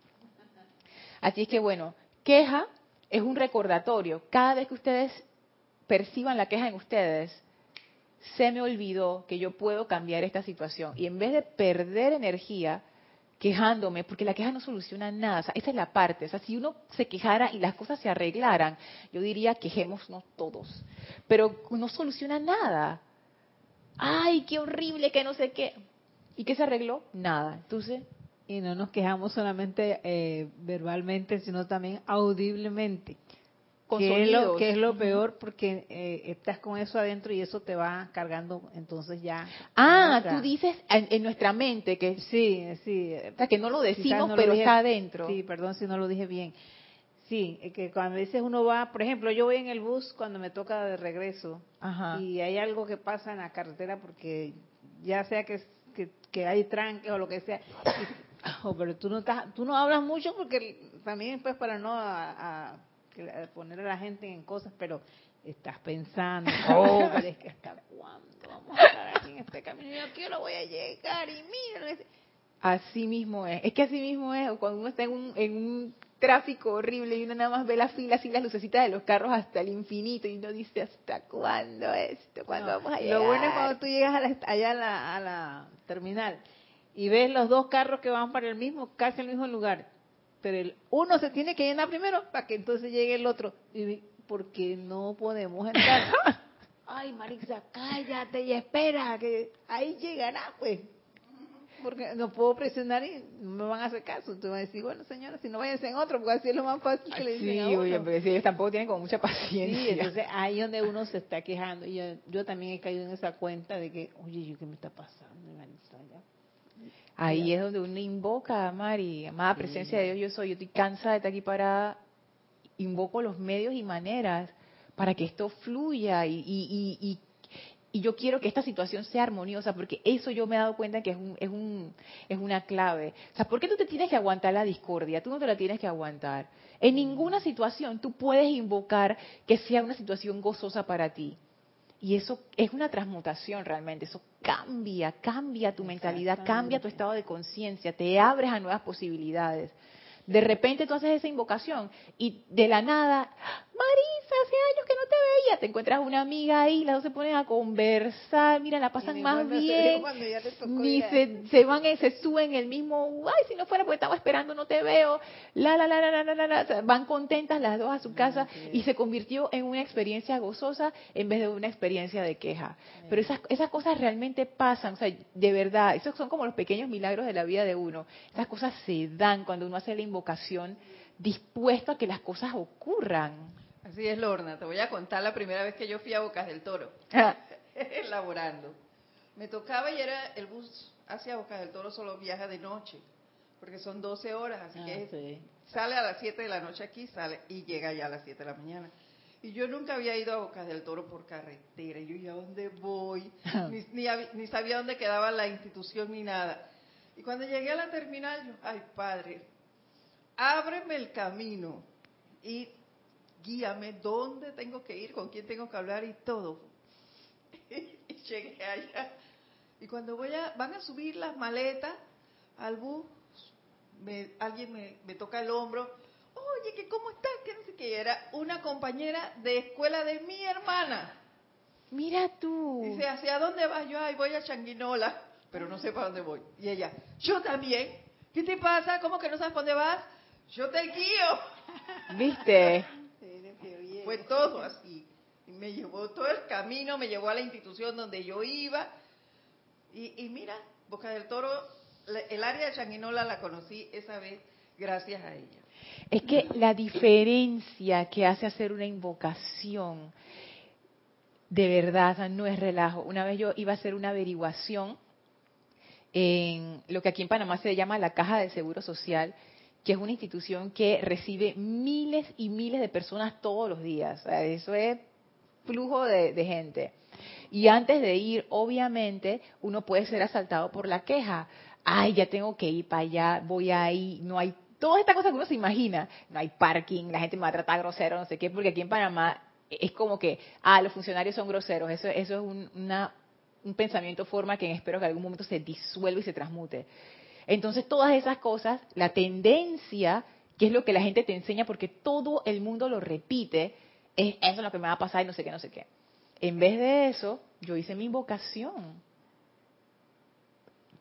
Así es que bueno, queja es un recordatorio. Cada vez que ustedes perciban la queja en ustedes, se me olvidó que yo puedo cambiar esta situación. Y en vez de perder energía quejándome, porque la queja no soluciona nada, o sea, esa es la parte. O sea, si uno se quejara y las cosas se arreglaran, yo diría quejémonos todos. Pero no soluciona nada ay, qué horrible, que no sé qué. ¿Y qué se arregló? Nada. Entonces... Y no nos quejamos solamente eh, verbalmente, sino también audiblemente. Con que, es lo, que es lo peor porque eh, estás con eso adentro y eso te va cargando entonces ya. Ah, tú dices en, nuestra mente que sí, sí. O sea, que no lo decimos, pero está adentro. Sí, perdón si no lo dije bien. Sí, que cuando a veces uno va, por ejemplo, yo voy en el bus cuando me toca de regreso. Y hay algo que pasa en la carretera porque ya sea que, que, hay tranques o lo que sea, oh, pero tú no estás, tú no hablas mucho porque también pues para no a, poner a la gente en cosas, pero estás pensando, oh, pero es que hasta cuándo vamos a estar aquí en este camino, yo quiero voy a llegar y mira, así mismo es, es que así mismo es cuando uno está en un, en un tráfico horrible y uno nada más ve las filas y las lucecitas de los carros hasta el infinito y uno dice, ¿hasta cuándo esto? ¿Cuándo vamos a llegar? Lo bueno es cuando tú llegas allá a la, terminal y ves los dos carros que van para el mismo, casi el mismo lugar, pero el uno se tiene que llenar primero para que entonces llegue el otro. Y porque no podemos entrar. Ay, Marixa, cállate y espera, que ahí llegará, pues. Porque no puedo presionar y no me van a hacer caso. Tú vas a decir, bueno, señora, si no váyanse en otro, porque así es lo más fácil que le dicen sí, a uno. oye, pero si ellos tampoco tienen como mucha paciencia. Sí, entonces ahí es donde uno se está quejando. Y yo, yo también he caído en esa cuenta de que, oye, ¿yo qué me está pasando? Ahí es donde uno invoca a Mari, amada presencia de Dios, yo soy, yo estoy cansada de estar aquí parada, invoco los medios y maneras para que esto fluya y, y, y, y, yo quiero que esta situación sea armoniosa, porque eso yo me he dado cuenta que es, un, es, un, es una clave. O sea, ¿por qué tú te tienes que aguantar la discordia? Tú no te la tienes que aguantar. En ninguna situación tú puedes invocar que sea una situación gozosa para ti. Y eso es una transmutación realmente, eso cambia, cambia tu mentalidad, cambia tu estado de conciencia, te abres a nuevas posibilidades. De repente tú haces esa invocación y de la nada, Marisa, hace años que no te veía, te encuentras una amiga ahí, las dos se ponen a conversar, mira, la pasan más bien, ni se, se, van, se suben el mismo, ay, si no fuera porque estaba esperando, no te veo, la, la, la, la, la, la, la, van contentas las dos a su casa y se convirtió en una experiencia gozosa en vez de una experiencia de queja. Pero esas, esas cosas realmente pasan, o sea, de verdad, esos son como los pequeños milagros de la vida de uno. Esas cosas se dan cuando uno hace la invocación dispuesto a que las cosas ocurran. Así es, Lorna. Te voy a contar la primera vez que yo fui a Bocas del Toro, elaborando. Me tocaba y era el bus hacia Bocas del Toro solo viaja de noche, porque son 12 horas, así Ah, que sí. sale a las 7 de la noche aquí, sale y llega ya a las 7 de la mañana. Y yo nunca había ido a Bocas del Toro por carretera. Y yo, ¿y a dónde voy? Ni, ni, hab- ni sabía dónde quedaba la institución ni nada. Y cuando llegué a la terminal, yo, ay, padre, ábreme el camino y guíame dónde tengo que ir, con quién tengo que hablar y todo. y llegué allá. Y cuando voy a, van a subir las maletas al bus, me- alguien me, me toca el hombro. Oye, que cómo estás, que no sé qué. Era una compañera de escuela de mi hermana. Mira tú. Dice, ¿hacia dónde vas? Yo, ay, voy a Changuinola, pero no sé para dónde voy. Y ella, yo también. ¿Qué te pasa? ¿Cómo que no sabes para dónde vas? Yo te guío. ¿Viste? Fue todo así. Y me llevó todo el camino, me llevó a la institución donde yo iba. Y, y mira, Boca del Toro, el área de Changuinola la conocí esa vez gracias a ella. Es que la diferencia que hace hacer una invocación, de verdad, no es relajo. Una vez yo iba a hacer una averiguación en lo que aquí en Panamá se llama la Caja de Seguro Social, que es una institución que recibe miles y miles de personas todos los días. Eso es flujo de, de gente. Y antes de ir, obviamente, uno puede ser asaltado por la queja. Ay, ya tengo que ir para allá, voy ahí, no hay todas estas cosas que uno se imagina. No hay parking, la gente me va a tratar grosero, no sé qué, porque aquí en Panamá es como que, ah, los funcionarios son groseros. Eso, eso es un, una, un pensamiento forma que espero que en algún momento se disuelva y se transmute. Entonces, todas esas cosas, la tendencia, que es lo que la gente te enseña, porque todo el mundo lo repite, es eso es lo que me va a pasar y no sé qué, no sé qué. En vez de eso, yo hice mi invocación.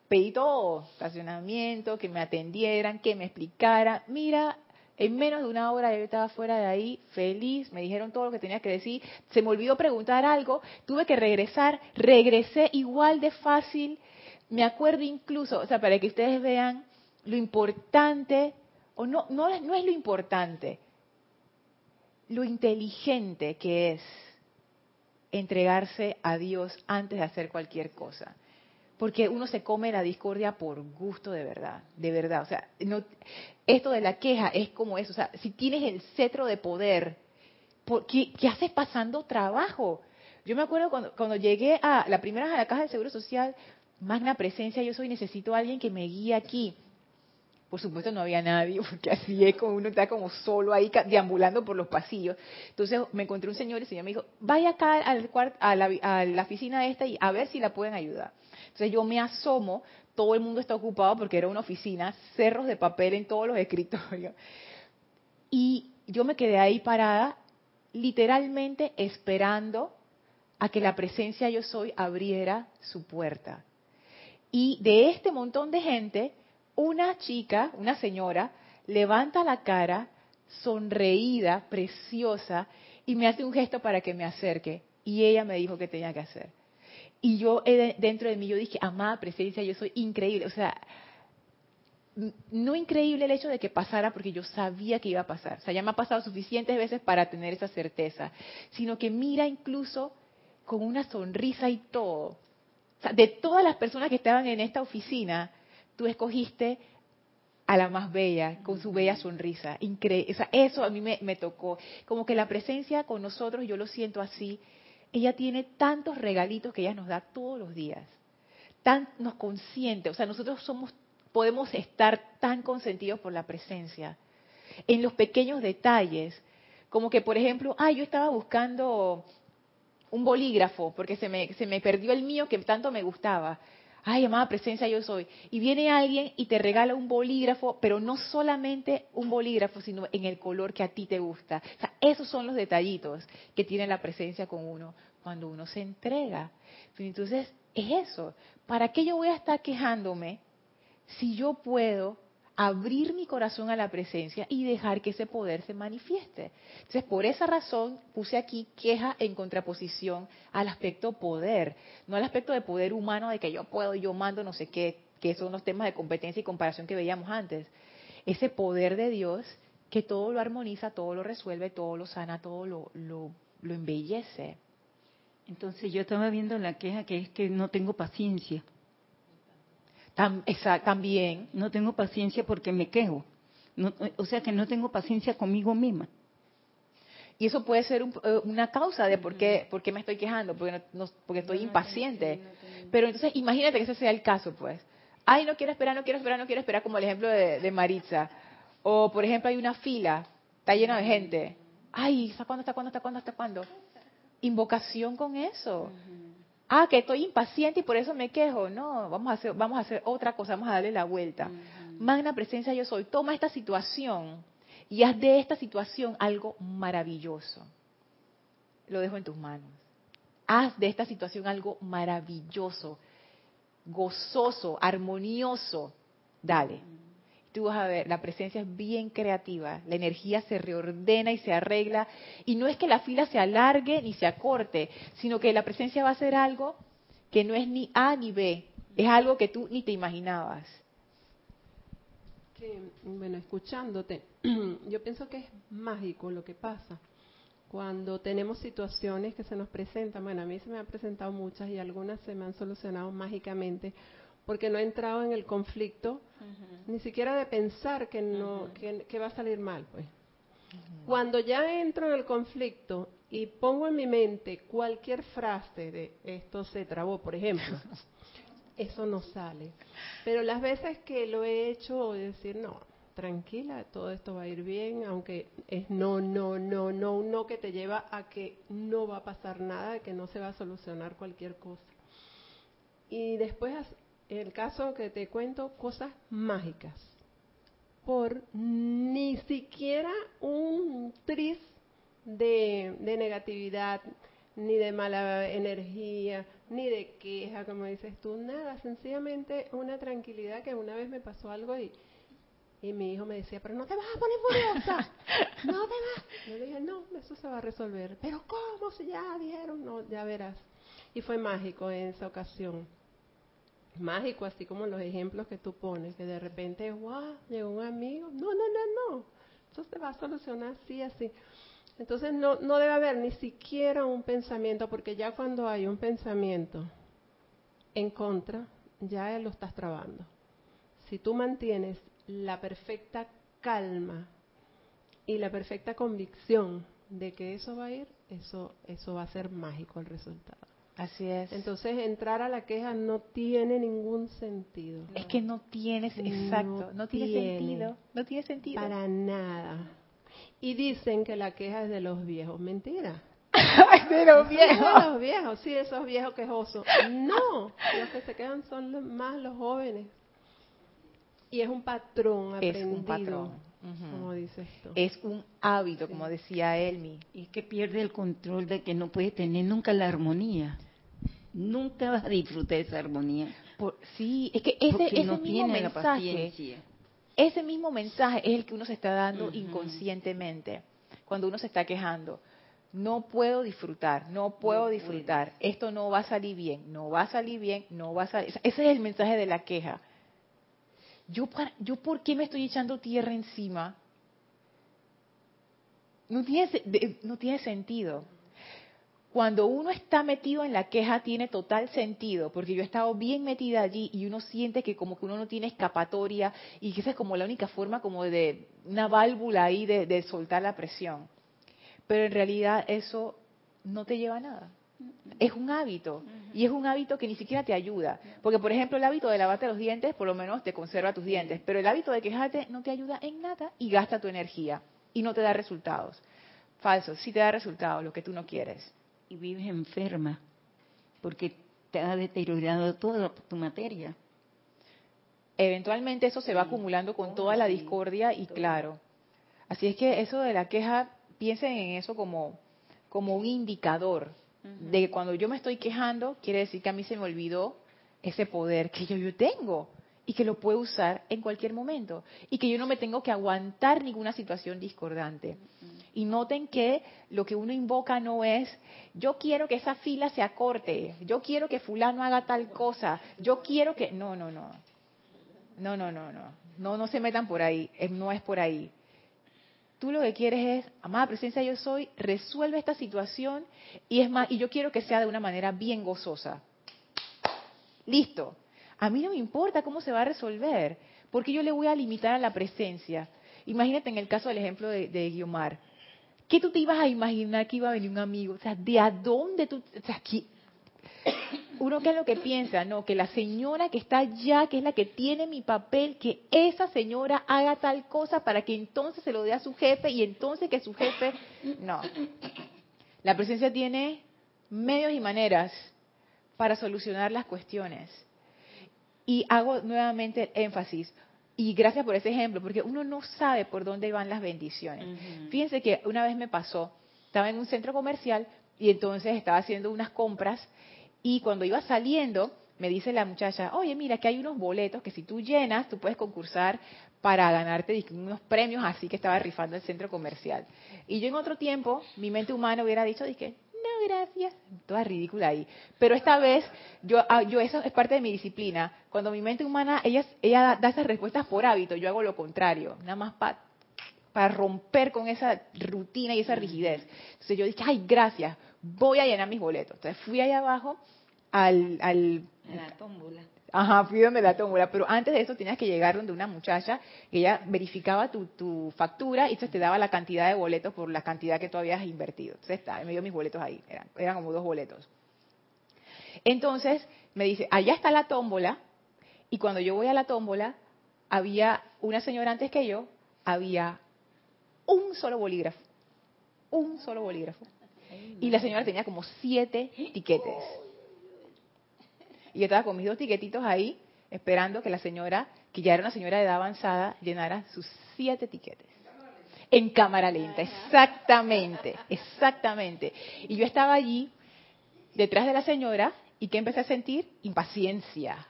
Pedí todo, estacionamiento, que me atendieran, que me explicaran. Mira, en menos de una hora yo estaba fuera de ahí, feliz, me dijeron todo lo que tenía que decir. Se me olvidó preguntar algo, tuve que regresar, regresé igual de fácil. Me acuerdo incluso, o sea, para que ustedes vean lo importante, o no, no, no es lo importante, lo inteligente que es entregarse a Dios antes de hacer cualquier cosa. Porque uno se come la discordia por gusto de verdad, de verdad. O sea, no, esto de la queja es como eso. O sea, si tienes el cetro de poder, ¿por ¿qué, haces pasando trabajo? Yo me acuerdo cuando, cuando llegué a la primera a la caja de Seguro Social, magna presencia, yo soy, necesito a alguien que me guíe aquí. Por supuesto no había nadie, porque así es como uno está como solo ahí deambulando por los pasillos. Entonces me encontré un señor y el señor me dijo, vaya acá al a, a la oficina esta y a ver si la pueden ayudar. Entonces yo me asomo, todo el mundo está ocupado porque era una oficina, cerros de papel en todos los escritorios. Y yo me quedé ahí parada, literalmente esperando a que la presencia yo soy abriera su puerta. Y de este montón de gente, una chica, una señora, levanta la cara, sonreída, preciosa, y me hace un gesto para que me acerque. Y ella me dijo que tenía que hacer. Y yo dentro de mí, yo dije, amada presencia, yo soy increíble. O sea, no increíble el hecho de que pasara porque yo sabía que iba a pasar. O sea, ya me ha pasado suficientes veces para tener esa certeza. Sino que mira incluso con una sonrisa y todo. O sea, de todas las personas que estaban en esta oficina, tú escogiste a la más bella, con su bella sonrisa. Increíble. O sea, eso a mí me, me tocó. Como que la presencia con nosotros, yo lo siento así, ella tiene tantos regalitos que ella nos da todos los días. Tan, nos consiente, o sea, nosotros somos, podemos estar tan consentidos por la presencia. En los pequeños detalles, como que por ejemplo, ay, yo estaba buscando un bolígrafo porque se me, se me perdió el mío que tanto me gustaba. Ay, amada presencia yo soy. Y viene alguien y te regala un bolígrafo, pero no solamente un bolígrafo, sino en el color que a ti te gusta. O sea, esos son los detallitos que tiene la presencia con uno cuando uno se entrega. Entonces, es eso. ¿Para qué yo voy a estar quejándome si yo puedo abrir mi corazón a la presencia y dejar que ese poder se manifieste. Entonces, por esa razón puse aquí queja en contraposición al aspecto poder, no al aspecto de poder humano de que yo puedo, yo mando, no sé qué, que son los temas de competencia y comparación que veíamos antes. Ese poder de Dios que todo lo armoniza, todo lo resuelve, todo lo sana, todo lo, lo, embellece. Entonces yo estaba viendo la queja que es que no tengo paciencia también. No tengo paciencia porque me quejo. o sea que no tengo paciencia conmigo misma. Y eso puede ser eh, una causa de por qué, por qué me estoy quejando, porque, no, porque estoy impaciente. Pero entonces imagínate que ese sea el caso, pues. Ay, no quiero esperar, no quiero esperar, no quiero esperar, como el ejemplo de, Maritza. O, por ejemplo, hay una fila, está llena de gente. Ay, ¿hasta cuándo, hasta cuándo, hasta cuándo, hasta cuándo? Invocación con eso ah, que estoy impaciente y por eso me quejo. No, vamos a hacer, vamos a hacer otra cosa, vamos a darle la vuelta. Magna presencia yo soy. Toma esta situación y haz de esta situación algo maravilloso. Lo dejo en tus manos. Haz de esta situación algo maravilloso, gozoso, armonioso. Dale tú vas a ver, la presencia es bien creativa, la energía se reordena y se arregla, y no es que la fila se alargue ni se acorte, sino que la presencia va a ser algo que no es ni A ni B, es algo que tú ni te imaginabas. bueno, escuchándote, yo pienso que es mágico lo que pasa cuando tenemos situaciones que se nos presentan. Bueno, a mí se me han presentado muchas y algunas se me han solucionado mágicamente porque no he entrado en el conflicto, ni siquiera de pensar que no que, va a salir mal, pues. Cuando ya entro en el conflicto y pongo en mi mente cualquier frase de esto se trabó, por ejemplo, eso no sale. Pero las veces que lo he hecho, decir, no, tranquila, todo esto va a ir bien, aunque es no, no, no, no, no que te lleva a que no va a pasar nada, que no se va a solucionar cualquier cosa. Y después el caso que te cuento, cosas mágicas. Por ni siquiera un tris de, negatividad, ni de mala energía, ni de queja, como dices tú, nada, sencillamente una tranquilidad que una vez me pasó algo y, y mi hijo me decía, pero no te vas a poner furiosa, no te vas. Yo le dije, no, eso se va a resolver. Pero ¿cómo? Si ya dieron, no, ya verás. Y fue mágico en esa ocasión mágico, así como los ejemplos que tú pones, que de repente, wow, llegó un amigo. No, no, no, no. Eso se va a solucionar así, así. Entonces no, no debe haber ni siquiera un pensamiento, porque ya cuando hay un pensamiento en contra, ya lo estás trabando. Si tú mantienes la perfecta calma y la perfecta convicción de que eso va a ir, eso, eso va a ser mágico el resultado. Así es. Entonces entrar a la queja no tiene ningún sentido. Es que no tiene, exacto, no, tiene, sentido, no tiene sentido. Para nada. Y dicen que la queja es de los viejos. Mentira. de los viejos. De los viejos, sí, esos viejos quejosos. No, los que se quedan son más los jóvenes. Y es un patrón aprendido. Es un patrón. Como dices tú. Es un hábito, como decía Elmi. Y es que pierde el control de que no puede tener nunca la armonía. Nunca vas a disfrutar esa armonía. sí, es que ese, ese mismo mensaje, ese mismo mensaje es el que uno se está dando inconscientemente cuando uno se está quejando. no puedo disfrutar, no puedo disfrutar, esto no va a salir bien, no va a salir bien, no va a salir. Ese es el mensaje de la queja. Yo, yo ¿por qué me estoy echando tierra encima? No tiene, no tiene sentido. Cuando uno está metido en la queja tiene total sentido, porque yo he estado bien metida allí y uno siente que como que uno no tiene escapatoria y que esa es como la única forma como de una válvula ahí de soltar la presión pero en realidad eso no te lleva a nada. Es un hábito y es un hábito que ni siquiera te ayuda. Porque, por ejemplo, el hábito de lavarte los dientes por lo menos te conserva tus dientes, pero el hábito de quejarte no te ayuda en nada y gasta tu energía y no te da resultados. Falso, sí te da resultados, lo que tú no quieres. Y vives enferma porque te ha deteriorado toda tu materia. Eventualmente eso se va acumulando con toda la discordia y claro. Así es que eso de la queja piensen en eso como, como un indicador de que cuando yo me estoy quejando, quiere decir que a mí se me olvidó ese poder que yo, yo tengo y que lo puedo usar en cualquier momento y que yo no me tengo que aguantar ninguna situación discordante. Y noten que lo que uno invoca no es, yo quiero que esa fila se acorte, yo quiero que fulano haga tal cosa, yo quiero que... No, no, no. No, no, no, no. No, no se metan por ahí, no es por ahí. Tú lo que quieres es, amada presencia yo soy, resuelve esta situación y es más, y yo quiero que sea de una manera bien gozosa. Listo. A mí no me importa cómo se va a resolver, porque yo le voy a limitar a la presencia. Imagínate en el caso del ejemplo de, de Guiomar. ¿Qué tú te ibas a imaginar que iba a venir un amigo? O sea, ¿de a dónde tú...? O sea, uno qué es lo que piensa, no, que la señora que está allá, que es la que tiene mi papel, que esa señora haga tal cosa para que entonces se lo dé a su jefe y entonces que su jefe, no. La presencia tiene medios y maneras para solucionar las cuestiones. Y hago nuevamente énfasis, y gracias por ese ejemplo, porque uno no sabe por dónde van las bendiciones. Fíjense que una vez me pasó, estaba en un centro comercial y entonces estaba haciendo unas compras y cuando iba saliendo, me dice la muchacha, oye, mira, que hay unos boletos que si tú llenas, tú puedes concursar para ganarte unos premios así que estaba rifando el centro comercial. Y yo en otro tiempo, mi mente humana hubiera dicho, dije, no, gracias. Toda ridícula ahí. Pero esta vez, yo, ah, yo eso es parte de mi disciplina. Cuando mi mente humana, ella, ella da esas respuestas por hábito, yo hago lo contrario, nada más para para romper con esa rutina y esa rigidez. Entonces yo dije, ay, gracias, voy a llenar mis boletos. Entonces fui allá abajo al... al la tómbola. Ajá, fui donde la tómbola, pero antes de eso tenías que llegar donde una muchacha, que ella verificaba tu, tu factura y entonces te daba la cantidad de boletos por la cantidad que tú habías invertido. Entonces está, me dio mis boletos ahí, eran, eran como dos boletos. Entonces me dice, allá está la tómbola, y cuando yo voy a la tómbola, había una señora antes que yo, había un solo bolígrafo, un solo bolígrafo. Y la señora tenía como siete tiquetes. Y yo estaba con mis dos tiquetitos ahí, esperando que la señora, que ya era una señora de edad avanzada, llenara sus siete tiquetes. En cámara lenta, exactamente, exactamente. Y yo estaba allí, detrás de la señora, ¿y qué empecé a sentir? Impaciencia.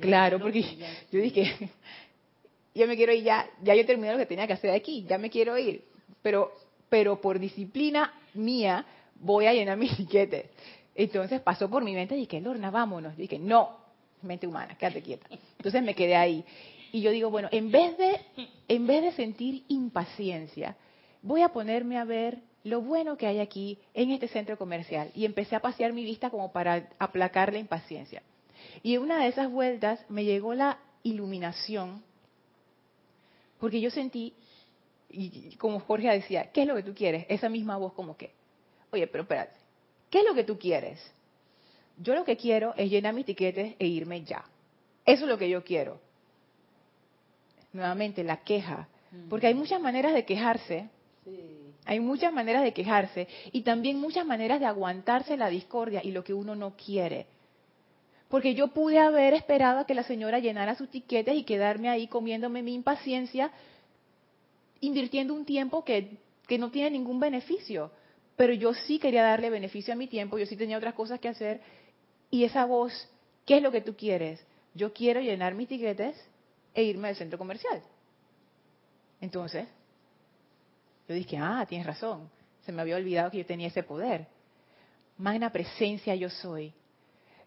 claro, porque yo dije, yo me quiero ir ya, ya yo terminé lo que tenía que hacer aquí, ya me quiero ir. Pero, pero por disciplina mía, voy a llenar mis tiquetes. Entonces pasó por mi mente y dije, Lorna, vámonos. Yo dije, no, mente humana, quédate quieta. Entonces me quedé ahí. Y yo digo, bueno, en vez de, en vez de sentir impaciencia, voy a ponerme a ver lo bueno que hay aquí en este centro comercial. Y empecé a pasear mi vista como para aplacar la impaciencia. Y en una de esas vueltas me llegó la iluminación, porque yo sentí, y como Jorge decía, ¿qué es lo que tú quieres? Esa misma voz como que, oye, pero espérate, ¿qué es lo que tú quieres? Yo lo que quiero es llenar mis tiquetes e irme ya. Eso es lo que yo quiero. Nuevamente, la queja. Porque hay muchas maneras de quejarse. Hay muchas maneras de quejarse y también muchas maneras de aguantarse la discordia y lo que uno no quiere. Porque yo pude haber esperado a que la señora llenara sus tiquetes y quedarme ahí comiéndome mi impaciencia, invirtiendo un tiempo que, que no tiene ningún beneficio pero yo sí quería darle beneficio a mi tiempo, yo sí tenía otras cosas que hacer, y esa voz, ¿qué es lo que tú quieres? Yo quiero llenar mis tiquetes e irme al centro comercial. Entonces, yo dije, ah, tienes razón. se me había olvidado que yo tenía ese poder. Magna presencia yo soy.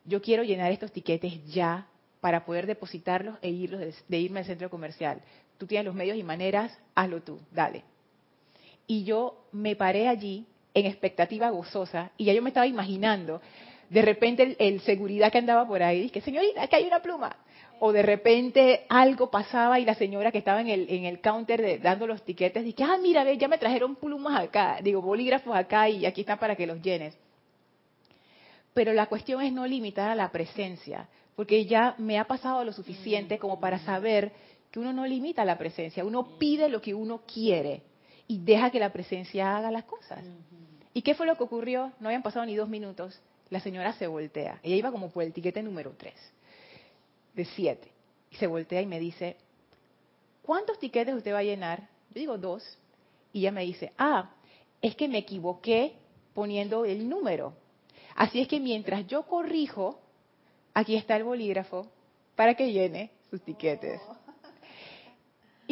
Yo quiero llenar estos tiquetes ya para poder depositarlos e irlos de, irme al centro comercial. Tú tienes los medios y maneras, hazlo tú, dale. Y yo me paré allí en expectativa gozosa y ya yo me estaba imaginando, de repente el, seguridad que andaba por ahí, que señorita, que hay una pluma. O de repente algo pasaba y la señora que estaba en el, counter de, dando los tiquetes, dice, ah, mira, ve, ya me trajeron plumas acá, digo, bolígrafos acá y aquí están para que los llenes. Pero la cuestión es no limitar a la presencia, porque ya me ha pasado lo suficiente como para saber que uno no limita la presencia, uno pide lo que uno quiere y deja que la presencia haga las cosas. ¿Y qué fue lo que ocurrió? No habían pasado ni dos minutos. La señora se voltea. Ella iba como por el tiquete número tres, de siete. Y se voltea y me dice, ¿cuántos tiquetes usted va a llenar? Yo digo dos. Y ella me dice, ah, es que me equivoqué poniendo el número. Así es que mientras yo corrijo, aquí está el bolígrafo para que llene sus tiquetes.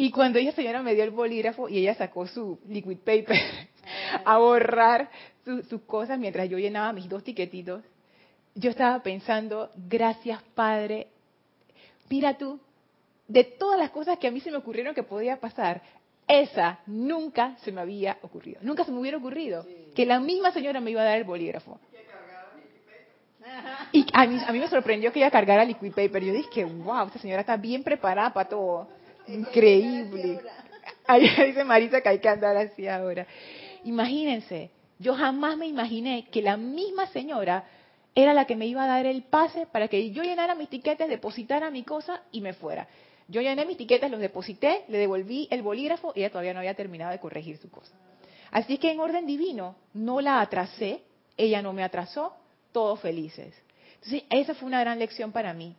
Y cuando ella señora me dio el bolígrafo y ella sacó su liquid paper a borrar sus cosas mientras yo llenaba mis dos tiquetitos, yo estaba pensando, gracias Padre, mira tú, de todas las cosas que a mí se me ocurrieron que podía pasar, esa nunca se me había ocurrido, nunca se me hubiera ocurrido que la misma señora me iba a dar el bolígrafo. Y a mí, a mí me sorprendió que ella cargara liquid paper. Yo dije, wow, esta señora está bien preparada para todo. Increíble. Ahí dice Marisa que hay que andar así ahora. Imagínense, yo jamás me imaginé que la misma señora era la que me iba a dar el pase para que yo llenara mis tiquetes, depositara mi cosa y me fuera. Yo llené mis tiquetes, los deposité, le devolví el bolígrafo y ella todavía no había terminado de corregir su cosa. Así que en orden divino, no la atrasé, ella no me atrasó, todos felices. Entonces, esa fue una gran lección para mí.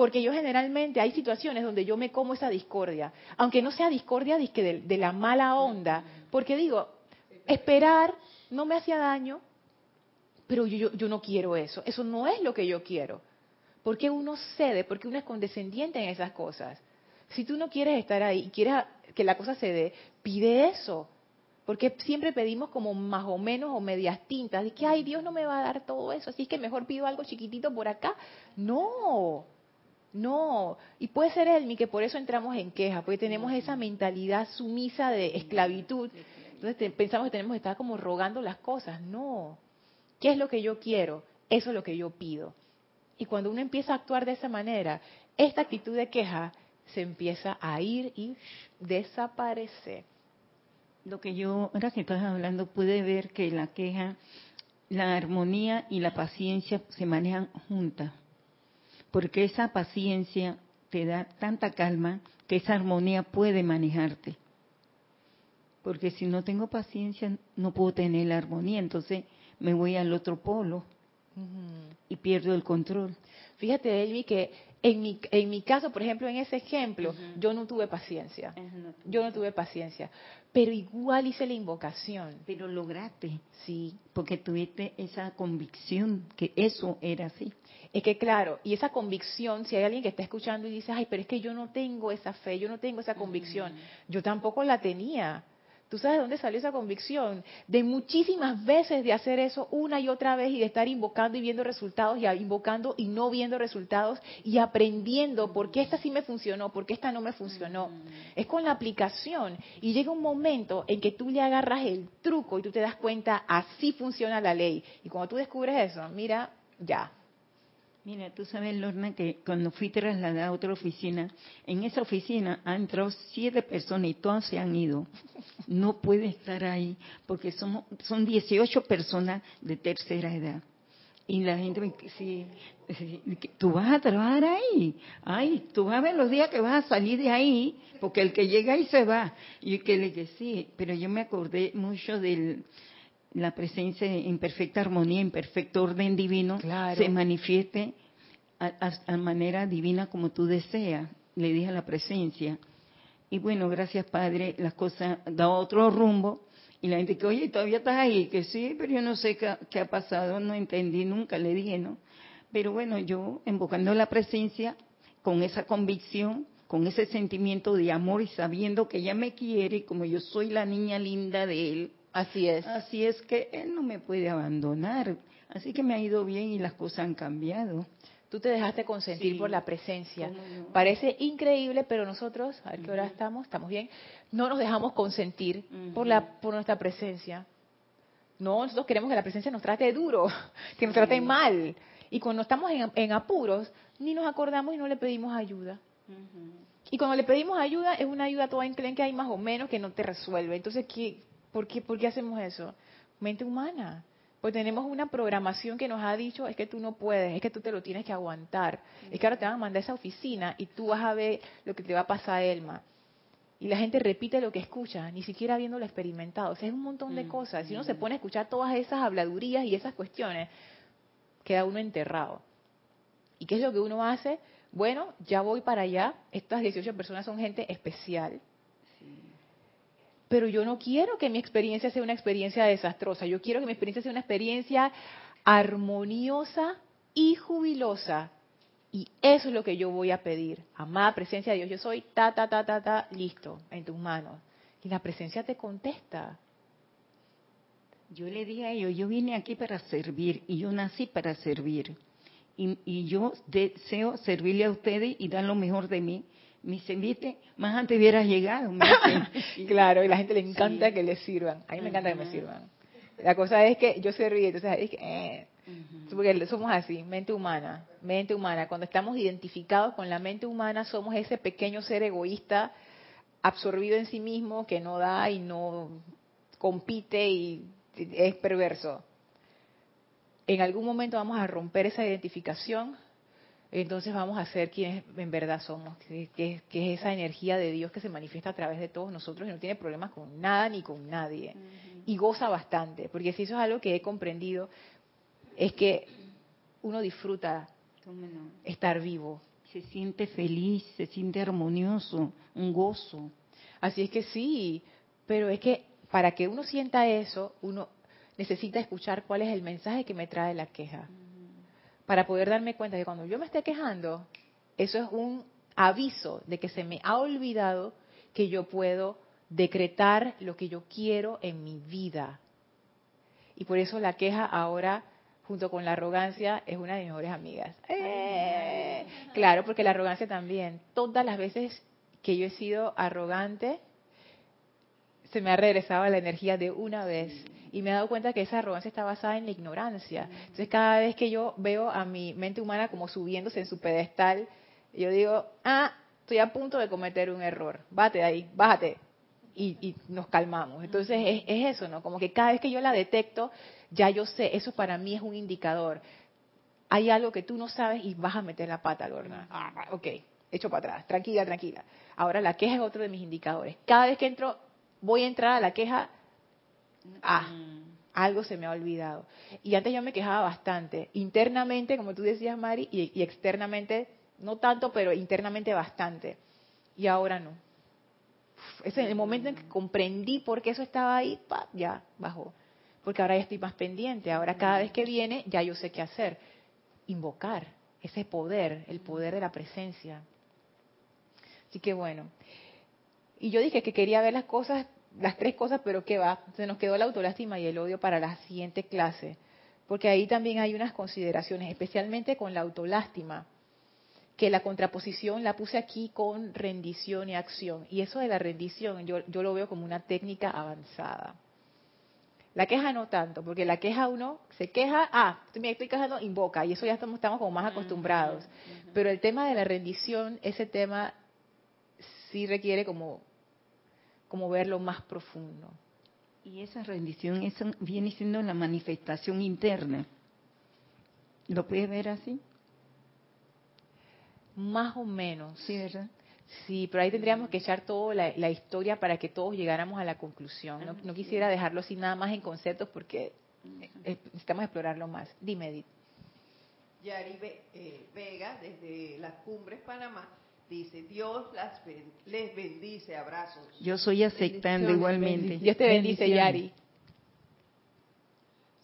Porque yo generalmente hay situaciones donde yo me como esa discordia, aunque no sea discordia de, de la mala onda, porque digo, esperar no me hacía daño, pero yo, yo, no quiero eso, eso no es lo que yo quiero. Porque uno cede, porque uno es condescendiente en esas cosas. Si tú no quieres estar ahí y quieres que la cosa se dé, pide eso. Porque siempre pedimos como más o menos o medias tintas, de que, ay, Dios no me va a dar todo eso, así es que mejor pido algo chiquitito por acá. No, no. Y puede ser Elmi que por eso entramos en queja, porque tenemos esa mentalidad sumisa de esclavitud entonces pensamos que tenemos que estar como rogando las cosas. No. ¿Qué es lo que yo quiero? Eso es lo que yo pido. Y cuando uno empieza a actuar de esa manera, esta actitud de queja se empieza a ir y desaparece. Lo que yo, ahora que estás hablando, pude ver que la queja, la armonía y la paciencia se manejan juntas. Porque esa paciencia te da tanta calma que esa armonía puede manejarte. Porque si no tengo paciencia no puedo tener la armonía, entonces me voy al otro polo y pierdo el control. Fíjate, Elmi, que en mi, en mi caso, por ejemplo, en ese ejemplo, yo no tuve paciencia. Yo no tuve paciencia. Pero igual hice la invocación. Pero lograste. Sí. Porque tuviste esa convicción que eso era así. Es que claro, y esa convicción, si hay alguien que está escuchando y dice, ay, pero es que yo no tengo esa fe, yo no tengo esa convicción, yo tampoco la tenía. ¿Tú sabes de dónde salió esa convicción? De muchísimas veces de hacer eso una y otra vez y de estar invocando y viendo resultados y invocando y no viendo resultados y aprendiendo por qué esta sí me funcionó, por qué esta no me funcionó. Es con la aplicación y llega un momento en que tú le agarras el truco y tú te das cuenta, así funciona la ley. Y cuando tú descubres eso, mira, ya, Mira, tú sabes, Lorna, que cuando fui trasladada a otra oficina, en esa oficina han entrado siete personas y todas se han ido. No puede estar ahí porque somos, son 18 personas de tercera edad. Y la gente me dice, tú vas a trabajar ahí. Ay, tú vas a ver los días que vas a salir de ahí, porque el que llega ahí se va. Y que le dije, sí, pero yo me acordé mucho del la presencia en perfecta armonía, en perfecto orden divino, se manifieste a, manera divina como tú deseas, le dije a la presencia. Y bueno, gracias Padre, las cosas da otro rumbo. Y la gente que, oye, todavía estás ahí, que sí, pero yo no sé qué, qué ha pasado, no entendí nunca, le dije, ¿no? Pero bueno, yo invocando la presencia, con esa convicción, con ese sentimiento de amor y sabiendo que ella me quiere, como yo soy la niña linda de él, Así es. Así es que Él no me puede abandonar. Así que me ha ido bien y las cosas han cambiado. Tú te dejaste consentir por la presencia. Parece increíble, pero nosotros, a ver qué hora estamos, estamos bien, no nos dejamos consentir por la por nuestra presencia. No, nosotros queremos que la presencia nos trate duro, que nos trate mal. Y cuando estamos en, apuros, ni nos acordamos y no le pedimos ayuda. Y cuando le pedimos ayuda, es una ayuda toda que hay más o menos que no te resuelve. Entonces, ¿qué, por, qué, ¿por qué hacemos eso? Mente humana. Pues tenemos una programación que nos ha dicho, es que tú no puedes, es que tú te lo tienes que aguantar. Es que ahora te van a mandar a esa oficina y tú vas a ver lo que te va a pasar a Elma. Y la gente repite lo que escucha, ni siquiera habiéndolo experimentado. O sea, es un montón de mm, cosas. Si uno se mm. pone a escuchar todas esas habladurías y esas cuestiones, queda uno enterrado. ¿Y qué es lo que uno hace? Bueno, ya voy para allá. Estas 18 personas son gente especial pero yo no quiero que mi experiencia sea una experiencia desastrosa, yo quiero que mi experiencia sea una experiencia armoniosa y jubilosa. Y eso es lo que yo voy a pedir. Amada presencia de Dios, yo soy ta, ta, ta, ta, ta, listo, en tus manos. Y la presencia te contesta. Yo le dije a ellos, yo vine aquí para servir y yo nací para servir. Y, y yo deseo servirle a ustedes y dar lo mejor de mí me dice, más antes hubieras llegado. claro, y la gente le encanta que le sirvan. A mí me encanta que me sirvan. La cosa es que yo ríe, entonces es que, eh, porque somos así, mente humana, mente humana. Cuando estamos identificados con la mente humana, somos ese pequeño ser egoísta, absorbido en sí mismo, que no da y no compite y es perverso. En algún momento vamos a romper esa identificación entonces vamos a ser quienes en verdad somos, que, es esa energía de Dios que se manifiesta a través de todos nosotros y no tiene problemas con nada ni con nadie. Y goza bastante, porque si eso es algo que he comprendido, es que uno disfruta estar vivo. Se siente feliz, se siente armonioso, un gozo. Así es que sí, pero es que para que uno sienta eso, uno necesita escuchar cuál es el mensaje que me trae la queja para poder darme cuenta de que cuando yo me esté quejando, eso es un aviso de que se me ha olvidado que yo puedo decretar lo que yo quiero en mi vida. Y por eso la queja ahora, junto con la arrogancia, es una de mis mejores amigas. ¡Eh! Claro, porque la arrogancia también. Todas las veces que yo he sido arrogante, se me ha regresado la energía de una vez y me he dado cuenta que esa arrogancia está basada en la ignorancia. Entonces cada vez que yo veo a mi mente humana como subiéndose en su pedestal, yo digo, ah, estoy a punto de cometer un error, bate ahí, bájate. Y, nos calmamos. Entonces es, eso, ¿no? Como que cada vez que yo la detecto, ya yo sé, eso para mí es un indicador. Hay algo que tú no sabes y vas a meter la pata, Lorna. Ah, ok, echo para atrás, tranquila, tranquila. Ahora la queja es otro de mis indicadores. Cada vez que entro, voy a entrar a la queja, ah, mm. algo se me ha olvidado. Y antes yo me quejaba bastante, internamente, como tú decías, Mari, y, externamente, no tanto, pero internamente bastante. Y ahora no. Es en el momento en que comprendí por qué eso estaba ahí, ya bajó. Porque ahora ya estoy más pendiente. Ahora cada vez que viene, ya yo sé qué hacer. Invocar ese poder, el poder de la presencia. Así que bueno. Y yo dije que quería ver las cosas las tres cosas, pero ¿qué va? Se nos quedó la autolástima y el odio para la siguiente clase, porque ahí también hay unas consideraciones, especialmente con la autolástima, que la contraposición la puse aquí con rendición y acción. Y eso de la rendición yo, yo lo veo como una técnica avanzada. La queja no tanto, porque la queja uno se queja, ah, me estoy quejando, invoca, y eso ya estamos, estamos como más acostumbrados. Pero el tema de la rendición, ese tema sí requiere como como verlo más profundo. Y esa rendición viene siendo la manifestación interna. ¿Lo puedes ver así? Más o menos. Sí, ¿verdad? Sí, pero ahí tendríamos que echar toda la, historia para que todos llegáramos a la conclusión. No, quisiera dejarlo así nada más en conceptos porque necesitamos explorarlo más. Dime, Edith. Yari eh, Vega, desde las Cumbres, Panamá, dice, Dios las les bendice, abrazos. Yo soy aceptando igualmente. Dios te bendice, Yari.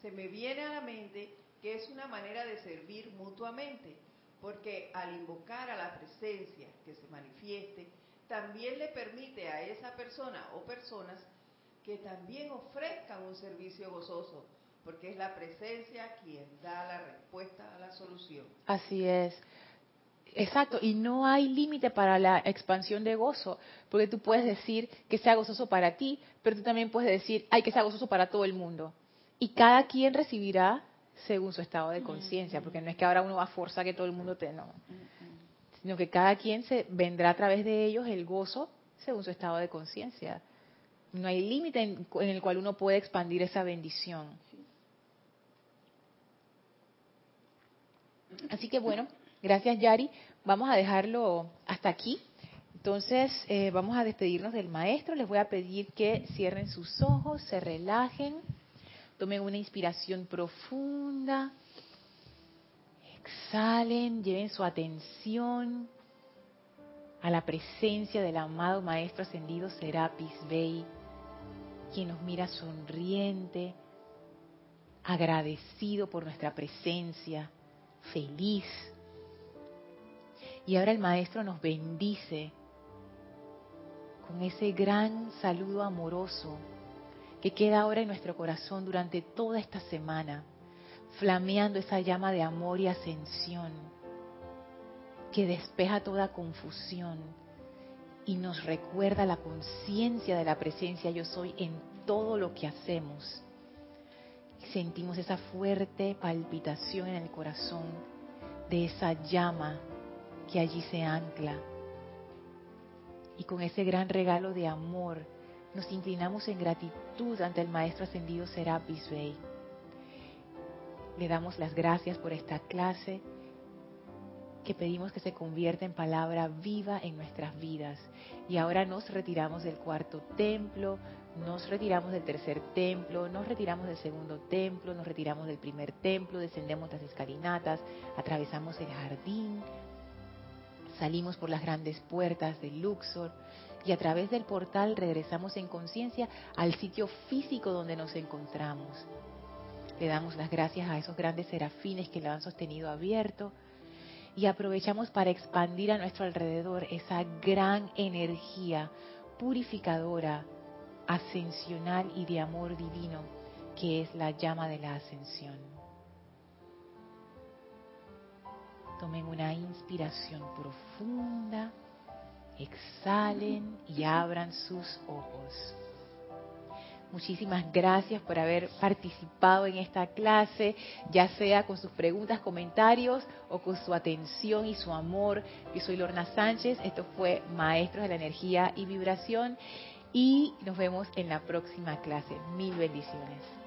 Se me viene a la mente que es una manera de servir mutuamente, porque al invocar a la presencia que se manifieste, también le permite a esa persona o personas que también ofrezcan un servicio gozoso, porque es la presencia quien da la respuesta a la solución. Así es. Exacto, y no hay límite para la expansión de gozo, porque tú puedes decir que sea gozoso para ti, pero tú también puedes decir, hay que sea gozoso para todo el mundo. Y cada quien recibirá según su estado de conciencia, porque no es que ahora uno va a forzar que todo el mundo te no, sino que cada quien se vendrá a través de ellos el gozo según su estado de conciencia. No hay límite en, en, el cual uno puede expandir esa bendición. Así que bueno, gracias Yari. Vamos a dejarlo hasta aquí. Entonces eh, vamos a despedirnos del maestro. Les voy a pedir que cierren sus ojos, se relajen, tomen una inspiración profunda, exhalen, lleven su atención a la presencia del amado Maestro Ascendido Serapis Bey, quien nos mira sonriente, agradecido por nuestra presencia, feliz. Y ahora el Maestro nos bendice con ese gran saludo amoroso que queda ahora en nuestro corazón durante toda esta semana, flameando esa llama de amor y ascensión que despeja toda confusión y nos recuerda la conciencia de la presencia yo soy en todo lo que hacemos. Sentimos esa fuerte palpitación en el corazón de esa llama que allí se ancla. Y con ese gran regalo de amor nos inclinamos en gratitud ante el Maestro Ascendido Serapis Bey. Le damos las gracias por esta clase que pedimos que se convierta en palabra viva en nuestras vidas. Y ahora nos retiramos del cuarto templo, nos retiramos del tercer templo, nos retiramos del segundo templo, nos retiramos del primer templo, descendemos las escalinatas, atravesamos el jardín, salimos por las grandes puertas del Luxor y a través del portal regresamos en conciencia al sitio físico donde nos encontramos. Le damos las gracias a esos grandes serafines que lo han sostenido abierto y aprovechamos para expandir a nuestro alrededor esa gran energía purificadora, ascensional y de amor divino que es la llama de la ascensión. Tomen una inspiración profunda, exhalen y abran sus ojos. Muchísimas gracias por haber participado en esta clase, ya sea con sus preguntas, comentarios o con su atención y su amor. Yo soy Lorna Sánchez, esto fue Maestros de la Energía y Vibración y nos vemos en la próxima clase. Mil bendiciones.